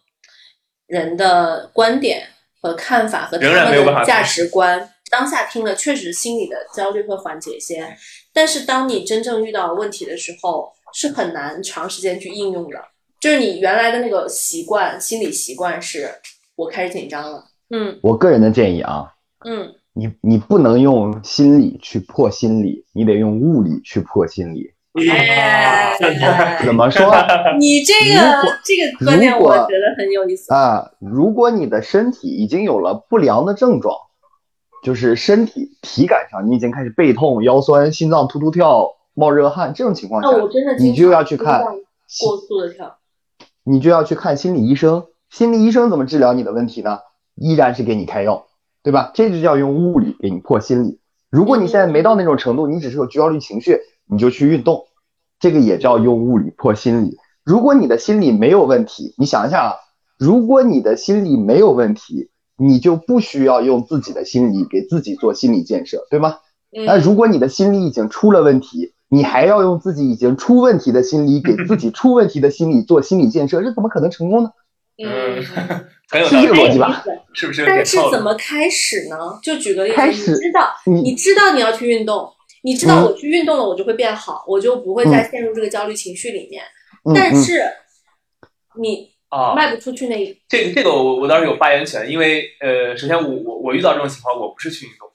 Speaker 1: 人的观点和看法和他们的价值观。当下听了，确实心里的焦虑会缓解一些。但是当你真正遇到问题的时候，是很难长时间去应用的。就是你原来的那个习惯，心理习惯是，我开始紧张了。嗯，
Speaker 2: 我个人的建议啊，
Speaker 1: 嗯，
Speaker 2: 你你不能用心理去破心理，你得用物理去破心理。
Speaker 1: 哎，[laughs]
Speaker 2: 怎么说？[laughs]
Speaker 1: 你这个这个观点我觉得很有意思
Speaker 2: 啊。如果你的身体已经有了不良的症状，就是身体体感上你已经开始背痛、腰酸、心脏突突跳、冒热汗这种情况下，你就要去看
Speaker 1: 过速的跳，
Speaker 2: 你就要去看心理医生。心理医生怎么治疗你的问题呢？依然是给你开药，对吧？这就叫用物理给你破心理。如果你现在没到那种程度，你只是有焦虑情绪，你就去运动，这个也叫用物理破心理。如果你的心理没有问题，你想一下啊，如果你的心理没有问题，你就不需要用自己的心理给自己做心理建设，对吗？那如果你的心理已经出了问题，你还要用自己已经出问题的心理给自己出问题的心理做心理建设，这怎么可能成功呢？
Speaker 3: 嗯，[laughs]
Speaker 2: 是这个逻辑吧？
Speaker 3: 是不是？
Speaker 1: 但是怎么开始呢？就举个例子，
Speaker 2: 你
Speaker 1: 知道，你知道你要去运动，你知道我去运动了，我就会变好，我就不会再陷入这个焦虑情绪里面。但是你
Speaker 3: 啊，
Speaker 1: 卖不出去那一
Speaker 3: 这个这个我我倒是有发言权，因为呃，首先我我我遇到这种情况，我不是去运动，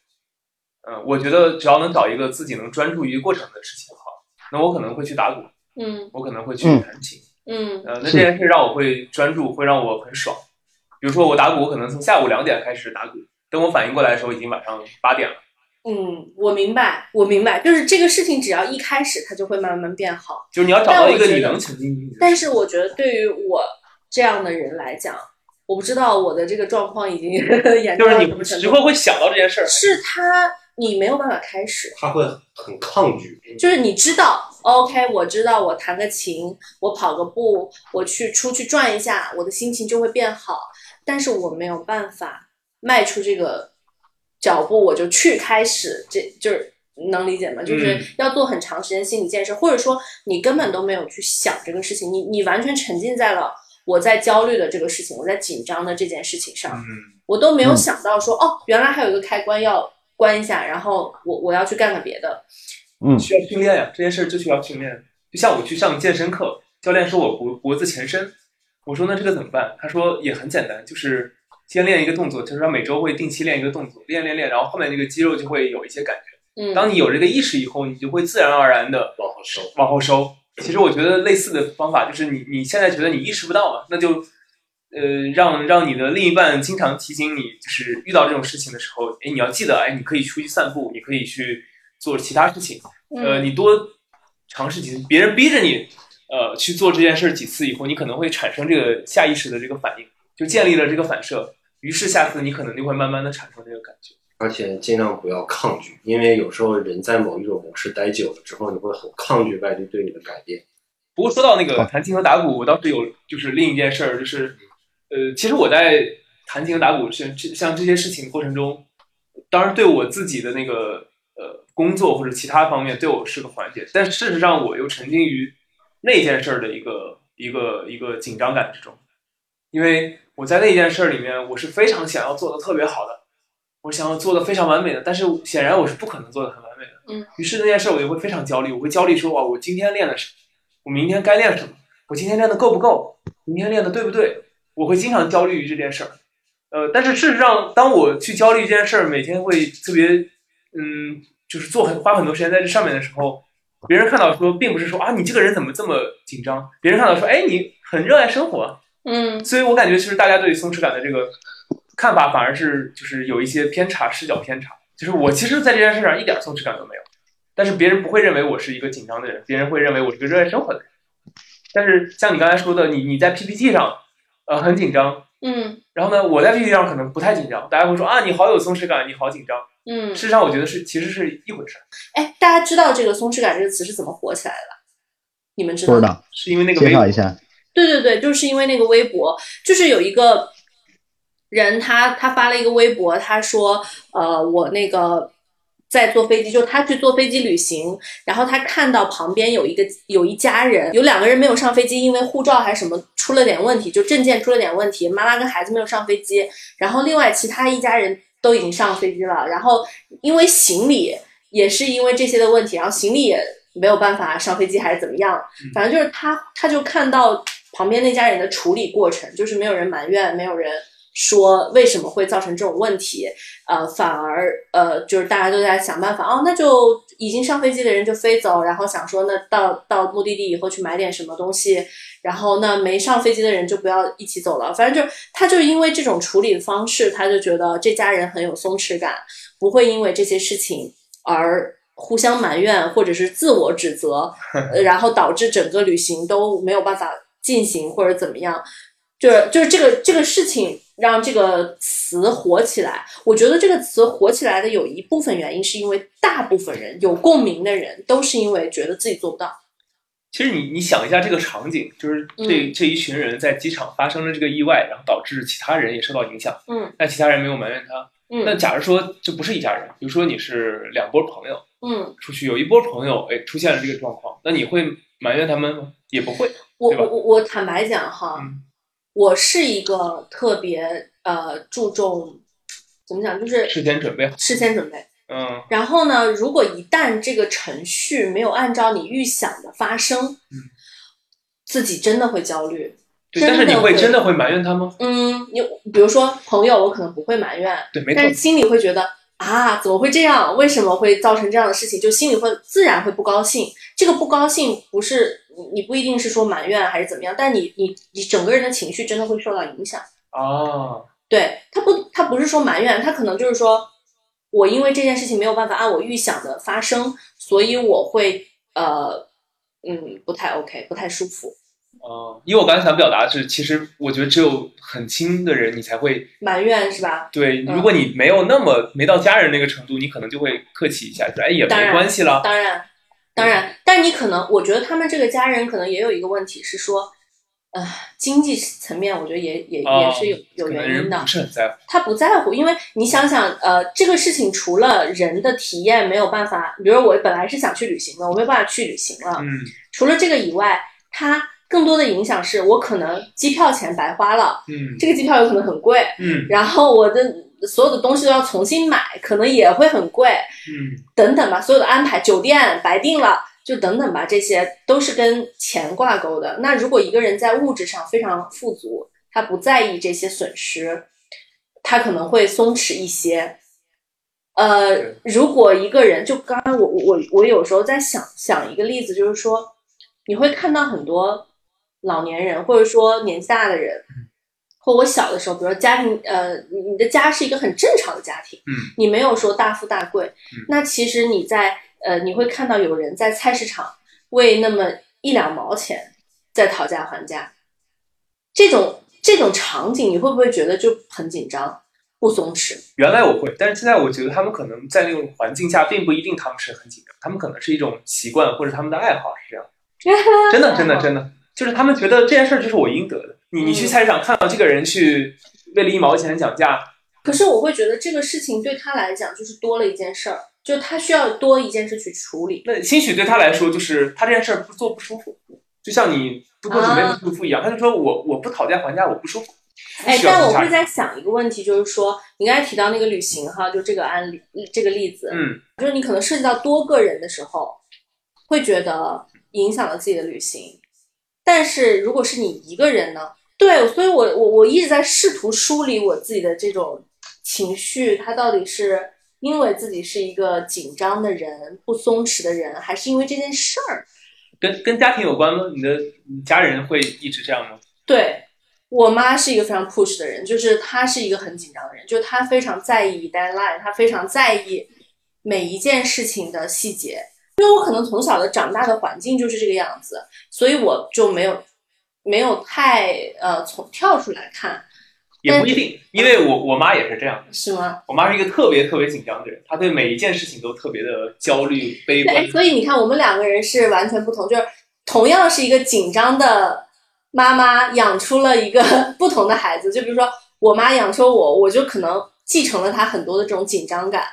Speaker 3: 嗯，我觉得只要能找一个自己能专注于过程的事情的话，那我可能会去打鼓，
Speaker 1: 嗯，
Speaker 3: 我可能会去弹琴。
Speaker 1: 嗯，
Speaker 3: 呃，那这件事让我会专注，会让我很爽。比如说我打鼓，我可能从下午两点开始打鼓，等我反应过来的时候，已经晚上八点了。
Speaker 1: 嗯，我明白，我明白，就是这个事情只要一开始，它就会慢慢变好。
Speaker 3: 就是你要找到一个你能沉浸。
Speaker 1: 但是我觉得对于我这样的人来讲，我不知道我的这个状况已经 [laughs] 严
Speaker 3: 重到什么程度。时会会想到这件事儿。
Speaker 1: 是他，你没有办法开始。
Speaker 4: 他会很抗拒。
Speaker 1: 就是你知道。OK，我知道，我弹个琴，我跑个步，我去出去转一下，我的心情就会变好。但是我没有办法迈出这个脚步，我就去开始，这就是能理解吗？就是要做很长时间心理建设，或者说你根本都没有去想这个事情，你你完全沉浸在了我在焦虑的这个事情，我在紧张的这件事情上，我都没有想到说，哦，原来还有一个开关要关一下，然后我我要去干个别的。
Speaker 2: 嗯，
Speaker 3: 需要训练呀，这件事就需要训练。就像我去上健身课，教练说我脖脖子前伸，我说那这个怎么办？他说也很简单，就是先练一个动作，就是说每周会定期练一个动作，练练练，然后后面那个肌肉就会有一些感觉。
Speaker 1: 嗯，
Speaker 3: 当你有这个意识以后，你就会自然而然的
Speaker 4: 往后收，
Speaker 3: 往后收。其实我觉得类似的方法就是你你现在觉得你意识不到嘛，那就呃让让你的另一半经常提醒你，就是遇到这种事情的时候，哎，你要记得，哎，你可以出去散步，你可以去。做其他事情，呃，你多尝试几次，别人逼着你，呃，去做这件事几次以后，你可能会产生这个下意识的这个反应，就建立了这个反射，于是下次你可能就会慢慢的产生这个感觉。
Speaker 4: 而且尽量不要抗拒，因为有时候人在某一种模式待久了之后，你会很抗拒外界对你的改变。
Speaker 3: 不过说到那个弹琴和打鼓，我倒是有就是另一件事儿，就是呃，其实我在弹琴和打鼓像这像这些事情过程中，当然对我自己的那个呃。工作或者其他方面对我是个缓解，但事实上我又沉浸于那件事儿的一个一个一个紧张感之中，因为我在那件事儿里面，我是非常想要做的特别好的，我想要做的非常完美的，但是显然我是不可能做的很完美的。
Speaker 1: 嗯，
Speaker 3: 于是那件事我就会非常焦虑，我会焦虑说哇，我今天练了什么？我明天该练什么？我今天练的够不够？明天练的对不对？我会经常焦虑于这件事儿。呃，但是事实上，当我去焦虑这件事儿，每天会特别嗯。就是做很花很多时间在这上面的时候，别人看到说，并不是说啊，你这个人怎么这么紧张？别人看到说，哎，你很热爱生活。
Speaker 1: 嗯，
Speaker 3: 所以我感觉其实大家对松弛感的这个看法，反而是就是有一些偏差，视角偏差。就是我其实，在这件事上一点松弛感都没有，但是别人不会认为我是一个紧张的人，别人会认为我是个热爱生活的人。但是像你刚才说的，你你在 PPT 上，呃，很紧张。
Speaker 1: 嗯，
Speaker 3: 然后呢，我在 PPT 上可能不太紧张，大家会说啊，你好有松弛感，你好紧张。
Speaker 1: 嗯，
Speaker 3: 事实上我觉得是其实是一回事。
Speaker 1: 哎，大家知道这个松弛感这个词是怎么火起来的？你们知道？
Speaker 2: 不知道，
Speaker 3: 是因为那个
Speaker 2: 介绍一下。
Speaker 1: 对对对，就是因为那个微博，就是有一个人他他发了一个微博，他说呃我那个。在坐飞机，就他去坐飞机旅行，然后他看到旁边有一个有一家人，有两个人没有上飞机，因为护照还是什么出了点问题，就证件出了点问题，妈妈跟孩子没有上飞机，然后另外其他一家人都已经上飞机了，然后因为行李也是因为这些的问题，然后行李也没有办法上飞机还是怎么样，反正就是他他就看到旁边那家人的处理过程，就是没有人埋怨，没有人。说为什么会造成这种问题？呃，反而呃，就是大家都在想办法哦，那就已经上飞机的人就飞走，然后想说那到到目的地以后去买点什么东西，然后那没上飞机的人就不要一起走了。反正就他就因为这种处理方式，他就觉得这家人很有松弛感，不会因为这些事情而互相埋怨或者是自我指责，[laughs] 呃然后导致整个旅行都没有办法进行或者怎么样。就是就是这个这个事情让这个词火起来。我觉得这个词火起来的有一部分原因是因为大部分人有共鸣的人都是因为觉得自己做不到。
Speaker 3: 其实你你想一下这个场景，就是这、
Speaker 1: 嗯
Speaker 3: 这一群人在机场发生了这个意外，然后导致其他人也受到影响，
Speaker 1: 嗯
Speaker 3: 那其他人没有埋怨他。嗯那
Speaker 1: 嗯
Speaker 3: 假如说这不是一家人，比如说你是两波朋友
Speaker 1: 嗯，
Speaker 3: 出去，有一波朋友哎出现了这个状况，那你会埋怨他们吗？也不会。
Speaker 1: 我我我我坦白讲哈，
Speaker 3: 嗯
Speaker 1: 我是一个特别呃注重怎么讲，就是
Speaker 3: 事先准备好。
Speaker 1: 事先准备。
Speaker 3: 嗯
Speaker 1: 然后呢，如果一旦这个程序没有按照你预想的发生，自己真的会焦虑。
Speaker 3: 对，但是你
Speaker 1: 真的会
Speaker 3: 会真的会埋怨他吗？
Speaker 1: 嗯，你比如说朋友，我可能不会埋怨，
Speaker 3: 对，没错
Speaker 1: 但。是心里会觉得啊，怎么会这样？为什么会造成这样的事情？就心里会自然会不高兴。这个不高兴不是你你不一定是说埋怨还是怎么样，但你你你整个人的情绪真的会受到影响。
Speaker 3: 哦，
Speaker 1: 对他不，他不是说埋怨，他可能就是说，我因为这件事情没有办法按我预想的发生，所以我会呃嗯不太 OK，不太舒服，
Speaker 3: 哦，因为我刚才想表达的是，其实我觉得只有很亲的人，你才会
Speaker 1: 埋怨是吧？
Speaker 3: 对。
Speaker 1: 嗯
Speaker 3: 如果你没有那么没到家人那个程度，你可能就会客气一下，说哎也没关系啦。
Speaker 1: 当然，当然，但你可能，我觉得他们这个家人可能也有一个问题是说，呃，经济层面，我觉得也也、
Speaker 3: 哦
Speaker 1: 也是有有原因的
Speaker 3: 不。是很在乎。
Speaker 1: 他不在乎，因为你想想，呃，这个事情除了人的体验没有办法，比如我本来是想去旅行的，我没有办法去旅行了。
Speaker 3: 嗯，
Speaker 1: 除了这个以外，它更多的影响是我可能机票钱白花了，
Speaker 3: 嗯
Speaker 1: 这个机票有可能很贵，
Speaker 3: 嗯
Speaker 1: 然后我的所有的东西都要重新买，可能也会很贵。
Speaker 3: 嗯
Speaker 1: 等等吧，所有的安排，酒店白定了，就等等吧，这些都是跟钱挂钩的。那如果一个人在物质上非常富足，他不在意这些损失，他可能会松弛一些。呃，如果一个人就刚刚我我我我有时候在想想一个例子，就是说你会看到很多老年人或者说年纪大的人，或我小的时候，比如说家庭呃，你你的家是一个很正常的家庭，
Speaker 3: 嗯，
Speaker 1: 你没有说大富大贵，那其实你在呃，你会看到有人在菜市场为那么一两毛钱在讨价还价，这种这种场景，你会不会觉得就很紧张，不松弛？
Speaker 3: 原来我会，但是现在我觉得他们可能在那种环境下，并不一定他们是很紧张，他们可能是一种习惯或者他们的爱好是这样。[laughs] 真的，真的，真的，就是他们觉得这件事儿就是我应得的。你你去
Speaker 1: 嗯
Speaker 3: 菜市场看到这个人去为了一毛钱讲价，
Speaker 1: 可是我会觉得这个事情对他来讲就是多了一件事儿，就他需要多一件事去处理。
Speaker 3: 那兴许对他来说就是他这件事儿不做不舒服，就像你不做准备
Speaker 1: 啊
Speaker 3: 不舒服一样，他就说我我不讨价还价我不舒服。
Speaker 1: 哎，但我会在想一个问题，就是说，你刚才提到那个旅行哈，就这个案例，这个例子，
Speaker 3: 嗯
Speaker 1: 就是你可能涉及到多个人的时候，会觉得影响了自己的旅行。但是如果是你一个人呢？对，所以我我我一直在试图梳理我自己的这种情绪，它到底是因为自己是一个紧张的人、不松弛的人，还是因为这件事儿？
Speaker 3: 跟跟家庭有关吗？你的你家人会一直这样吗？
Speaker 1: 对我妈是一个非常 push 的人，就是她是一个很紧张的人，就是她非常在意 deadline，她非常在意每一件事情的细节。因为我可能从小的长大的环境就是这个样子，所以我就没有没有太呃从跳出来看，
Speaker 3: 也不一定，因为我我妈也是这样的。
Speaker 1: 是吗？
Speaker 3: 我妈是一个特别特别紧张的人，她对每一件事情都特别的焦虑、悲观，。
Speaker 1: 所以你看，我们两个人是完全不同，就是同样是一个紧张的妈妈，养出了一个 [laughs] 不同的孩子。就比如说，我妈养出我，我就可能继承了她很多的这种紧张感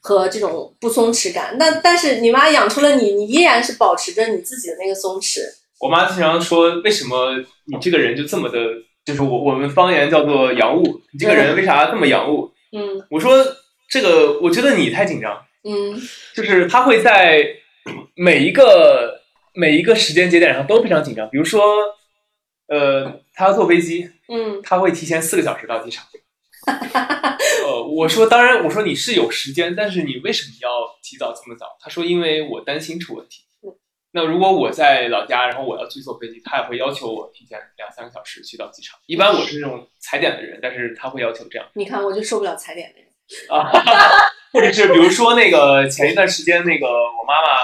Speaker 1: 和这种不松弛感。那但是你妈养出了你，你依然是保持着你自己的那个松弛。
Speaker 3: 我妈经常说，为什么你这个人就这么的，就是我我们方言叫做洋务，你这个人为啥这么洋务？
Speaker 1: 嗯
Speaker 3: 我说这个，我觉得你太紧张，
Speaker 1: 嗯
Speaker 3: 就是他会在每一个每一个时间节点上都非常紧张。比如说，呃，他要坐飞机，
Speaker 1: 嗯
Speaker 3: 他会提前四个小时到机场，呃，我说当然，我说你是有时间，但是你为什么要提早这么早？他说因为我担心出问题。那如果我在老家，然后我要去坐飞机，他也会要求我提前两三个小时去到机场。一般我是那种踩点的人，但是他会要求这样。
Speaker 1: 你看，我就受不了踩点的人。
Speaker 3: 啊，[laughs] 或者是比如说那个前一段时间那个我妈妈，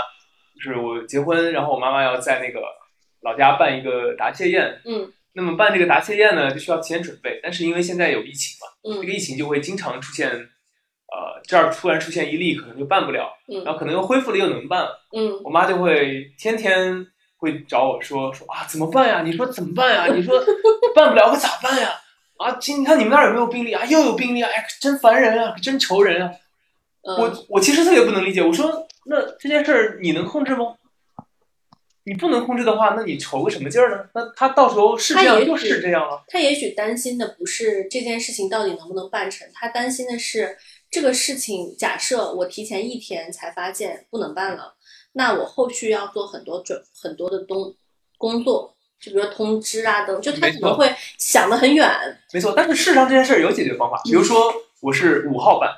Speaker 3: 就是我结婚，然后我妈妈要在那个老家办一个答谢宴。
Speaker 1: 嗯。
Speaker 3: 那么办这个答谢宴呢，就需要提前准备，但是因为现在有疫情嘛，
Speaker 1: 嗯，
Speaker 3: 这个疫情就会经常出现，呃，这儿突然出现一例，可能就办不了，
Speaker 1: 嗯，
Speaker 3: 然后可能又恢复了又能办，
Speaker 1: 嗯，
Speaker 3: 我妈就会天天会找我说说啊怎么办呀？你说怎么办呀？你说 [laughs] 办不了可咋办呀？啊，今你看你们那儿有没有病例啊？又有病例啊！哎，真烦人啊，真愁人啊！我我其实特别不能理解，我说那这件事儿你能控制吗？你不能控制的话，那你愁个什么劲儿呢？那他到时候是这样就是这样了。
Speaker 1: 他也许担心的不是这件事情到底能不能办成，他担心的是这个事情。假设我提前一天才发现不能办了，那我后续要做很多准很多的东工作，就比如说通知啊等，就他可能会想的很远。
Speaker 3: 没错，但是事实上这件事儿有解决方法。比如说我是五号办，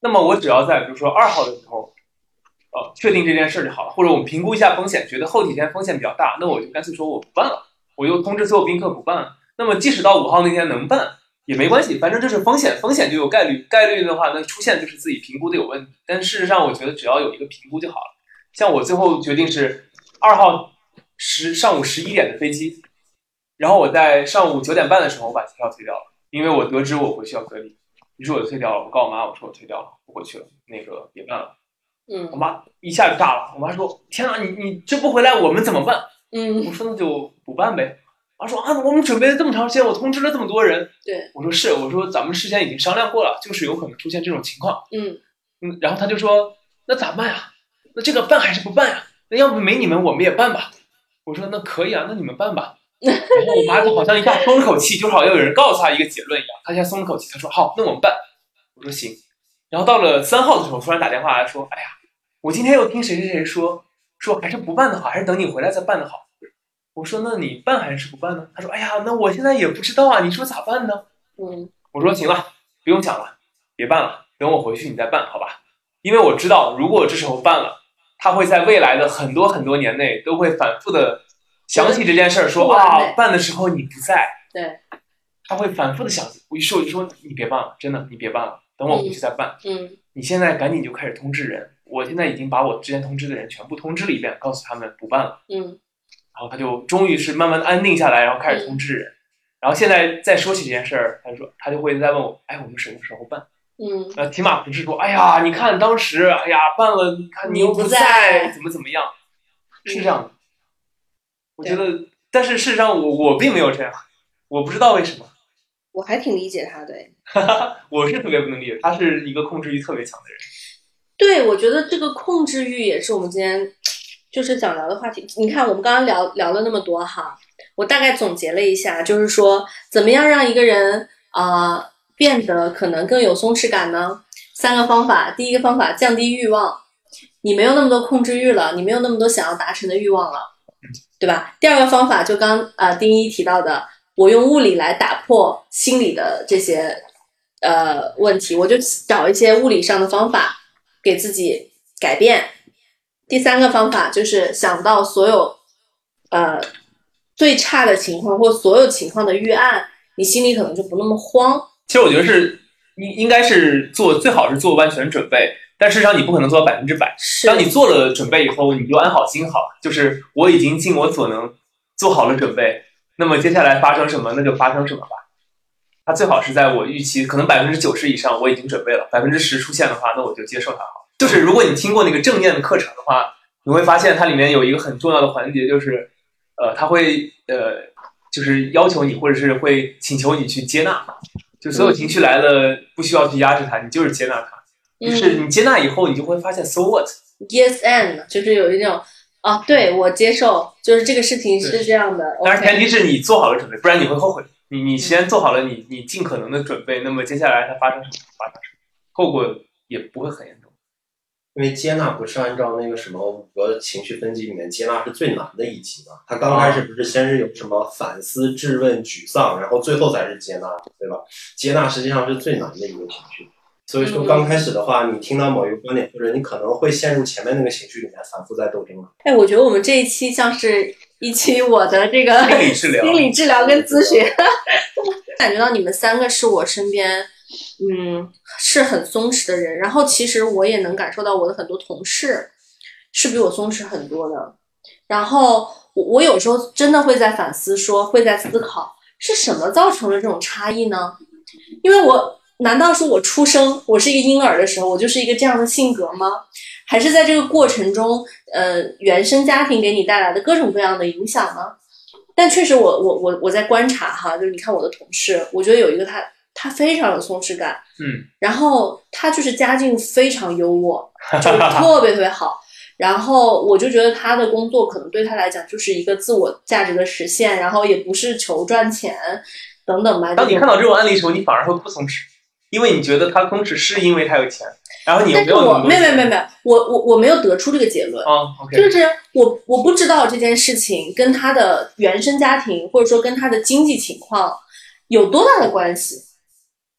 Speaker 3: 那么我只要在比如说二号的时候。呃，确定这件事就好了，或者我们评估一下风险，觉得后几天风险比较大，那我就干脆说我不办了，我就通知所有宾客不办了。那么即使到五号那天能办也没关系，反正这是风险，风险就有概率，概率的话那出现就是自己评估的有问题。但事实上，我觉得只要有一个评估就好了。像我最后决定是二号十上午十一点的飞机，然后我在上午九点半的时候我把机票退掉了，因为我得知我回去要隔离，于是我就退掉了。我告诉我妈，我说我退掉了，不回去了，那个别办了。
Speaker 1: 嗯，
Speaker 3: 我妈一下就炸了。我妈说：“天啊，你你这不回来，我们怎么办？”
Speaker 1: 嗯，
Speaker 3: 我说：“那就补办呗。”她说：“啊，我们准备了这么长时间，我通知了这么多人。”
Speaker 1: 对，
Speaker 3: 我说：“是，我说咱们事先已经商量过了，就是有可能出现这种情况。”
Speaker 1: 嗯
Speaker 3: 嗯，然后他就说：“那咋办呀？那这个办还是不办呀？那要不没你们，我们也办吧。”我说：“那可以啊，那你们办吧。[laughs] ”然后我妈就好像一下松了口气，就好像有人告诉她一个结论一样，她一下松了口气，她说：“好，那我们办。”我说：“行。”然后到了三号的时候，突然打电话来说：“哎呀。”我今天又听谁谁谁说说还是不办的好，还是等你回来再办的好。我说那你办还是不办呢？他说哎呀，那我现在也不知道啊，你说咋办呢？
Speaker 1: 嗯，
Speaker 3: 我说行了，不用想了，别办了，等我回去你再办好吧？因为我知道如果这时候办了，他会在未来的很多很多年内都会反复的想起这件事儿，说啊办的时候你不在，
Speaker 1: 对，
Speaker 3: 他会反复的想。于是我就说你别办了，真的你别办了，等我回去再办。
Speaker 1: 嗯，
Speaker 3: 你现在赶紧就开始通知人。我现在已经把我之前通知的人全部通知了一遍，告诉他们不办了。
Speaker 1: 嗯，
Speaker 3: 然后他就终于是慢慢的安定下来，然后开始通知人。然后现在再说起这件事儿，他说他就会再问我，哎，我们什么时候办？
Speaker 1: 嗯，
Speaker 3: 呃，起码不是说，哎呀，你看当时，哎呀，办了，你看
Speaker 1: 你
Speaker 3: 又不
Speaker 1: 在，
Speaker 3: 怎么怎么样？是这样的。我觉得，但是事实上，我我并没有这样，我不知道为什么。
Speaker 1: 我还挺理解他的，[laughs]
Speaker 3: 我是特别不能理解，他是一个控制欲特别强的人。
Speaker 1: 对，我觉得这个控制欲也是我们今天就是想聊的话题。你看，我们刚刚聊聊了那么多哈，我大概总结了一下，就是说怎么样让一个人啊变得可能更有松弛感呢？三个方法，第一个方法降低欲望，你没有那么多控制欲了，你没有那么多想要达成的欲望了，对吧？第二个方法就刚呃丁一提到的，我用物理来打破心理的这些呃问题，我就找一些物理上的方法。给自己改变。第三个方法就是想到所有，呃，最差的情况或所有情况的预案，你心里可能就不那么慌。
Speaker 3: 其实我觉得是应应该是做最好是做万全准备，但事实上你不可能做到百分之百。当你做了准备以后，你就安好心好，就是我已经尽我所能做好了准备。那么接下来发生什么，那就发生什么吧。它最好是在我预期可能百分之九十以上，我已经准备了。百分之十出现的话，那我就接受它好。就是如果你听过那个正念的课程的话，你会发现它里面有一个很重要的环节，就是呃，他会呃，就是要求你或者是会请求你去接纳，就所有情绪来了，不需要去压制它，你就是接纳它。就是你接纳以后，你就会发现，so what？Yes
Speaker 1: and，就是有一种啊，对我接受，就是这个事情是这样的。
Speaker 3: 当然前提是你做好了准备，不然你会后悔。你你先做好了你你尽可能的准备，那么接下来它发生什么发生什么，后果也不会很严重。
Speaker 4: 因为接纳不是按照那个什么五个情绪分级里面接纳是最难的一级嘛？他刚开始不是先是有什么反思、质问、沮丧，然后最后才是接纳，对吧？接纳实际上是最难的一个情绪。所以说刚开始的话，你听到某一个观点，或者你可能会陷入前面那个情绪里面，反复在斗争了。
Speaker 1: 哎，我觉得我们这一期像是一期我的这个
Speaker 3: 心理治疗
Speaker 1: 心理治疗跟咨询，[laughs] 感觉到你们三个是我身边。嗯，是很松弛的人。然后其实我也能感受到我的很多同事是比我松弛很多的。然后我我有时候真的会在反思，说会在思考是什么造成了这种差异呢？因为我难道说我出生我是一个婴儿的时候，我就是一个这样的性格吗？还是在这个过程中，呃，原生家庭给你带来的各种各样的影响呢？但确实，我我我我在观察哈，就是你看我的同事，我觉得有一个他。他非常有松弛感，
Speaker 3: 嗯，
Speaker 1: 然后他就是家境非常优渥，就是 [laughs] 特别特别好。然后我就觉得他的工作可能对他来讲就是一个自我价值的实现，然后也不是求赚钱等等吧。
Speaker 3: 当你看到这种案例的时候，你反而会不松弛，因为你觉得他松弛是因为他有钱，然后你又没有。
Speaker 1: 没有没有没有没有，我我我没有得出这个结论
Speaker 3: 啊。
Speaker 1: 就是我我不知道这件事情跟他的原生家庭或者说跟他的经济情况有多大的关系。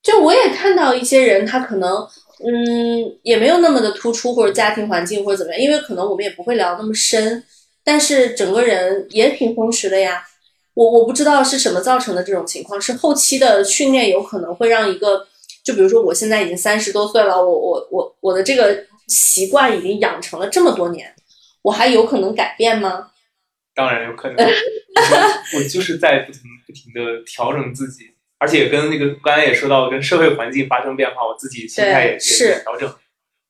Speaker 1: 就我也看到一些人，他可能嗯也没有那么的突出，或者家庭环境或者怎么样，因为可能我们也不会聊那么深，但是整个人也挺松弛的呀。我我不知道是什么造成的这种情况，是后期的训练有可能会让一个，就比如说我现在已经三十多岁了，我我我我的这个习惯已经养成了这么多年，我还有可能改变吗？
Speaker 3: 当然有可能，我就是在不停不停的调整自己。而且跟那个刚才也说到，跟社会环境发生变化，我自己心态也
Speaker 1: 是
Speaker 3: 调整。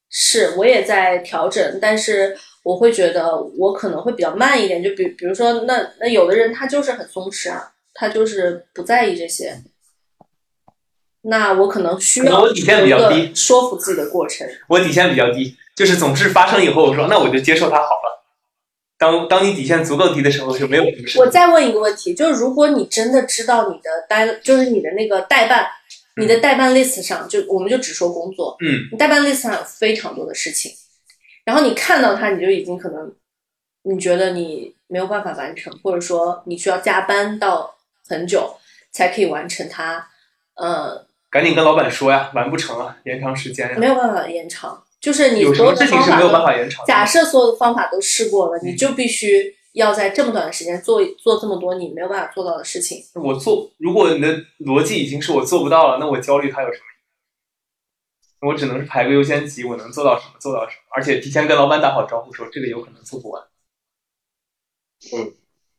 Speaker 1: 是，我也在调整，但是我会觉得我可能会比较慢一点。就比比如说，那那有的人他就是很松弛啊，他就是不在意这些。那我可能需要
Speaker 3: 我底线比较低，
Speaker 1: 说服自己的过程。
Speaker 3: 我底线比较低，就是总是发生以后，我说那我就接受它好了。当当你底线足够低的时候，就没有什么事。
Speaker 1: 我再问一个问题，就是如果你真的知道你的代，就是你的那个代办，你的代办 list 上，就我们就只说工作，
Speaker 3: 嗯，
Speaker 1: 你代办 list 上有非常多的事情，然后你看到它，你就已经可能，你觉得你没有办法完成，或者说你需要加班到很久才可以完成它，呃，
Speaker 3: 赶紧跟老板说呀，完不成了，延长时间呀，
Speaker 1: 没有办法延长。就是你
Speaker 3: 所有的方法，
Speaker 1: 假设所有的方法都试过了，你就必须要在这么短的时间做做这么多你没有办法做到的事情。
Speaker 3: 我做，如果你的逻辑已经是我做不到了，那我焦虑它有什么？我只能是排个优先级，我能做到什么做到什么，而且提前跟老板打好招呼，说这个有可能做不完。
Speaker 4: 嗯，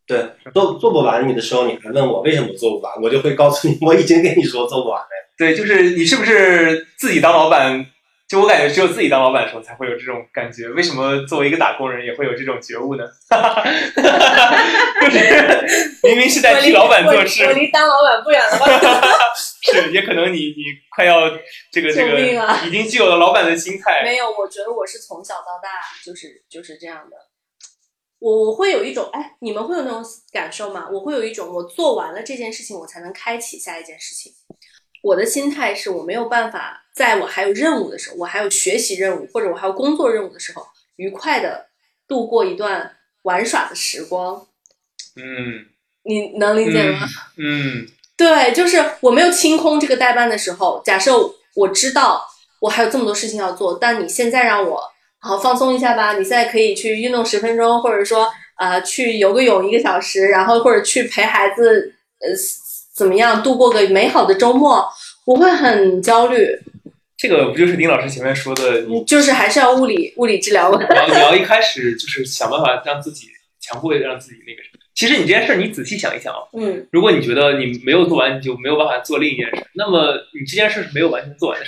Speaker 4: 对，做做不完你的时候，你还问我为什么做不完，我就会告诉你，我已经跟你说做不完了。
Speaker 3: 对，就是你是不是自己当老板？就我感觉，只有自己当老板的时候才会有这种感觉。为什么作为一个打工人也会有这种觉悟呢？[laughs] 就是 [laughs] 明明是在替老板做事，
Speaker 1: 我离当老板不远了吧？[laughs]
Speaker 3: 是，也可能你你快要这个这个已经具有了老板的心态。
Speaker 1: 没有，我觉得我是从小到大就是就是这样的。我我会有一种，哎，你们会有那种感受吗？我会有一种，我做完了这件事情，我才能开启下一件事情。我的心态是我没有办法，在我还有任务的时候，我还有学习任务或者我还有工作任务的时候，愉快的度过一段玩耍的时光。
Speaker 3: 嗯，
Speaker 1: 你能理解吗？
Speaker 3: 嗯，
Speaker 1: 对，就是我没有清空这个代办的时候，假设我知道我还有这么多事情要做，但你现在让我好放松一下吧，你现在可以去运动十分钟，或者说呃去游个泳一个小时，然后或者去陪孩子呃。怎么样度过个美好的周末？我会很焦虑。
Speaker 3: 这个不就是丁老师前面说的？
Speaker 1: 你就是还是要物理物理治疗。
Speaker 3: 你要你要一开始就是想办法让自己强迫让自己那个什么。其实你这件事儿你仔细想一想啊，
Speaker 1: 嗯，
Speaker 3: 如果你觉得你没有做完，你就没有办法做另一件事，那么你这件事是没有完全做完的。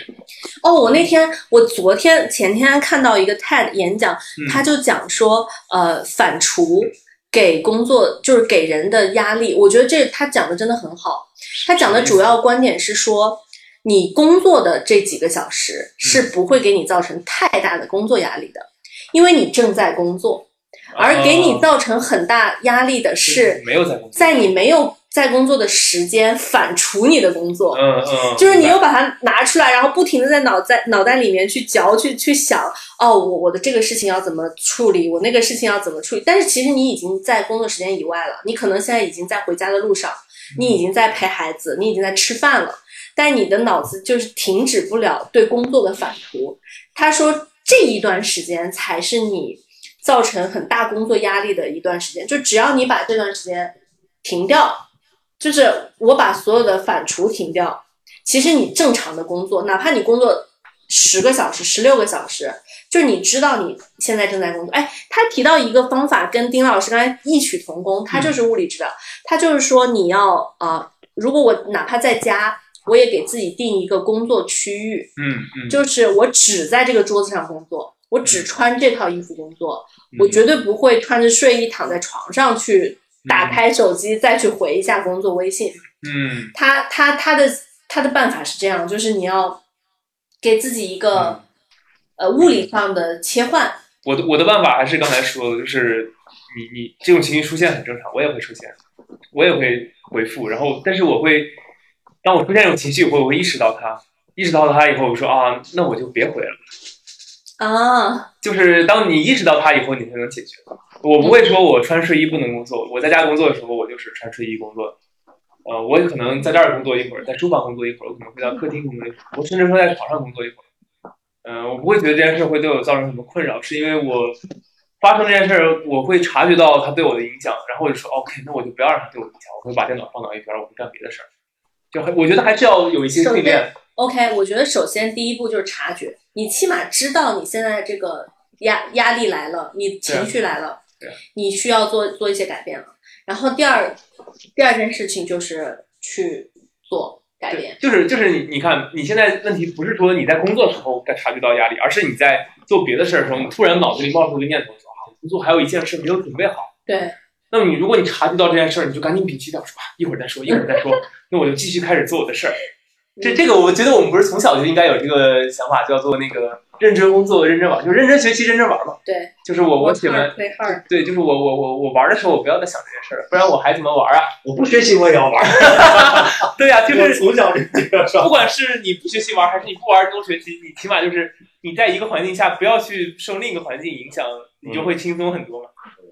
Speaker 1: 哦，我那天我昨天前天看到一个 TED 演讲，他就讲说，呃，反刍。给工作就是给人的压力，我觉得这他讲的真的很好。他讲的主要观点是说，你工作的这几个小时是不会给你造成太大的工作压力的，因为你正在工作。而给你造成很大压力的是，
Speaker 3: 没有在工作，
Speaker 1: 在你没有在工作的时间反刍你的工作，
Speaker 3: 嗯嗯，
Speaker 1: 就是你又把它拿出来，然后不停的在脑在脑袋里面去嚼，去去想，哦，我我的这个事情要怎么处理，我那个事情要怎么处理。但是其实你已经在工作时间以外了，你可能现在已经在回家的路上，你已经在陪孩子，你已经在吃饭了，但你的脑子就是停止不了对工作的反刍。他说这一段时间才是你造成很大工作压力的一段时间，就只要你把这段时间停掉。就是我把所有的反刍停掉，其实你正常的工作，哪怕你工作十个小时、十六个小时，就是你知道你现在正在工作。哎，他提到一个方法，跟丁老师刚才异曲同工，他就是物理治疗，他就是说你要啊，如果我哪怕在家，我也给自己定一个工作区域，
Speaker 3: 嗯嗯，
Speaker 1: 就是我只在这个桌子上工作，我只穿这套衣服工作，我绝对不会穿着睡衣躺在床上去。打开手机再去回一下工作微信。
Speaker 3: 嗯，
Speaker 1: 他他他的他的办法是这样，就是你要给自己一个呃物理上的切换。
Speaker 3: 我的我的办法还是刚才说的，就是你你这种情绪出现很正常，我也会出现，我也会回复，然后但是我会当我出现这种情绪以后，我会意识到它，意识到它以后，我说啊，那我就别回了。
Speaker 1: 啊，
Speaker 3: 就是当你意识到它以后，你才能解决。我不会说我穿睡衣不能工作，我在家工作的时候，我就是穿睡衣工作。呃，我可能在这儿工作一会儿，在书房工作一会儿，我可能会到客厅工作一会儿，我甚至说在床上工作一会儿。嗯，我不会觉得这件事会对我造成什么困扰，是因为我发生这件事，我会察觉到它对我的影响，然后我就说 OK，那我就不要让它对我影响，我会把电脑放到一边，我会干别的事儿。就我觉得还是要有一些训练。
Speaker 1: OK，我觉得首先第一步就是察觉，你起码知道你现在这个压压力来了，你情绪来了，你需要做做一些改变了。然后第二第二件事情就是去做改变，
Speaker 3: 就是就是你你看你现在问题不是说你在工作时候在察觉到压力，而是你在做别的事儿的时候，你突然脑子里冒出个念头说啊，工作还有一件事没有准备好。
Speaker 1: 对。
Speaker 3: 那么你如果你察觉到这件事儿，你就赶紧摒弃掉，说吧，一会儿再说，一会儿再说，[laughs] 那我就继续开始做我的事儿。这这个，我觉得我们不是从小就应该有这个想法，叫做那个认真工作、认真玩，就认真学习、认真玩嘛。
Speaker 1: 对，
Speaker 3: 就是我我喜欢，对，就是我我我我玩的时候，我不要再想这件事儿，不然我还怎么玩啊？
Speaker 4: 我不学习我也要玩。[laughs]
Speaker 3: 对呀，就是
Speaker 4: 从小
Speaker 3: 不管是你不学习玩，还是你不玩多学习，你起码就是你在一个环境下不要去受另一个环境影响，你就会轻松很多嘛。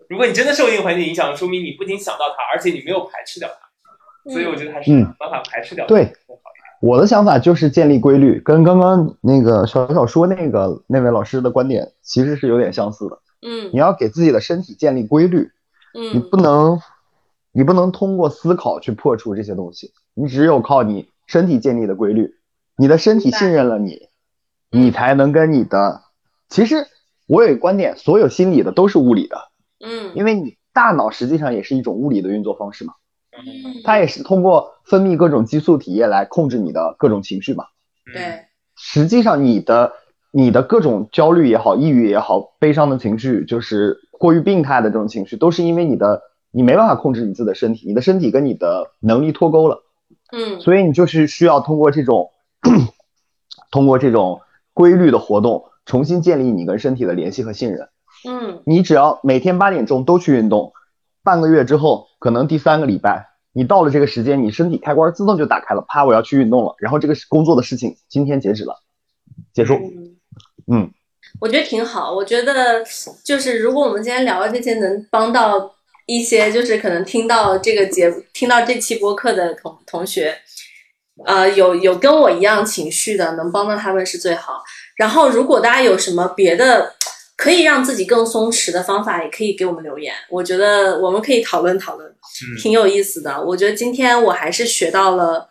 Speaker 3: 如果你真的受一个环境影响，说明你不仅想到它，而且你没有排斥掉它。所以我觉得还是办法排斥掉。
Speaker 2: 对。我的想法就是建立规律，跟刚刚那个小小说那个那位老师的观点其实是有点相似的。
Speaker 1: 嗯，
Speaker 2: 你要给自己的身体建立规律。
Speaker 1: 嗯，
Speaker 2: 你不能，你不能通过思考去破除这些东西，你只有靠你身体建立的规律，你的身体信任了你，你才能跟你的。其实我有一个观点，所有心理的都是物理的。
Speaker 1: 嗯，
Speaker 2: 因为你大脑实际上也是一种物理的运作方式嘛。它也是通过分泌各种激素体液来控制你的各种情绪嘛。
Speaker 1: 对，
Speaker 2: 实际上你的你的各种焦虑也好，抑郁也好，悲伤的情绪，就是过于病态的这种情绪，都是因为你的你没办法控制你自己的身体，你的身体跟你的能力脱钩了。
Speaker 1: 嗯，
Speaker 2: 所以你就是需要通过这种 [coughs] 通过这种规律的活动，重新建立你跟身体的联系和信任。
Speaker 1: 嗯，
Speaker 2: 你只要每天八点钟都去运动，半个月之后，可能第三个礼拜。你到了这个时间，你身体开关自动就打开了，啪，我要去运动了。然后这个工作的事情今天截止了，结束。嗯，
Speaker 1: 我觉得挺好。我觉得就是如果我们今天聊的这些能帮到一些，就是可能听到这个节听到这期播客的同同学，呃，有有跟我一样情绪的，能帮到他们是最好。然后如果大家有什么别的。可以让自己更松弛的方法，也可以给我们留言。我觉得我们可以讨论讨论，挺有意思的。我觉得今天我还是学到了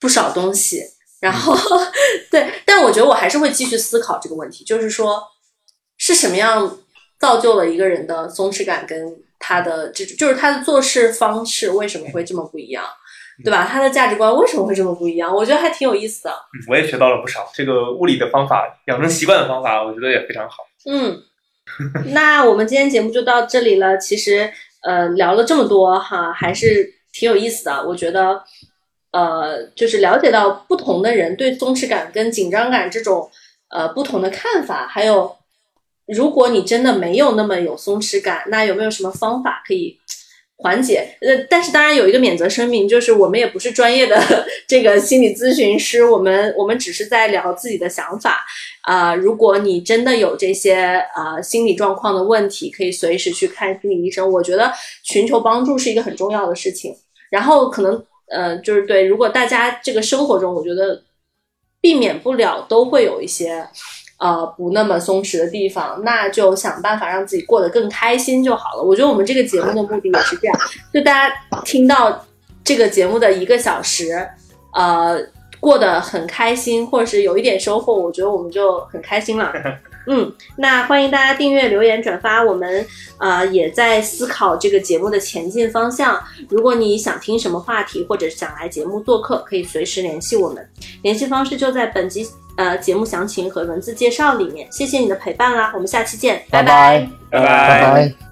Speaker 1: 不少东西。然后，[laughs] 对，但我觉得我还是会继续思考这个问题，就是说是什么样造就了一个人的松弛感，跟他的这就是他的做事方式为什么会这么不一样，对吧？他的价值观为什么会这么不一样？我觉得还挺有意思的。
Speaker 3: 我也学到了不少，这个物理的方法，养成习惯的方法，我觉得也非常好。
Speaker 1: 嗯，那我们今天节目就到这里了。其实，呃，聊了这么多哈，还是挺有意思的。我觉得，呃，就是了解到不同的人对松弛感跟紧张感这种呃不同的看法，还有，如果你真的没有那么有松弛感，那有没有什么方法可以缓解。呃，但是当然有一个免责声明，就是我们也不是专业的 [laughs] 这个心理咨询师，我们我们只是在聊自己的想法。啊，如果你真的有这些啊心理状况的问题，可以随时去看心理医生。我觉得寻求帮助是一个很重要的事情。然后可能呃，就是对，如果大家这个生活中，我觉得避免不了都会有一些。呃，不那么松弛的地方，那就想办法让自己过得更开心就好了。我觉得我们这个节目的目的也是这样，就大家听到这个节目的一个小时，呃，过得很开心，或者是有一点收获，我觉得我们就很开心了。[laughs] 嗯，那欢迎大家订阅、留言、转发。我们呃也在思考这个节目的前进方向。如果你想听什么话题，或者想来节目做客，可以随时联系我们。联系方式就在本集。呃，节目详情和文字介绍里面，谢谢你的陪伴啦，我们下期见，
Speaker 2: 拜
Speaker 3: 拜
Speaker 2: 拜拜。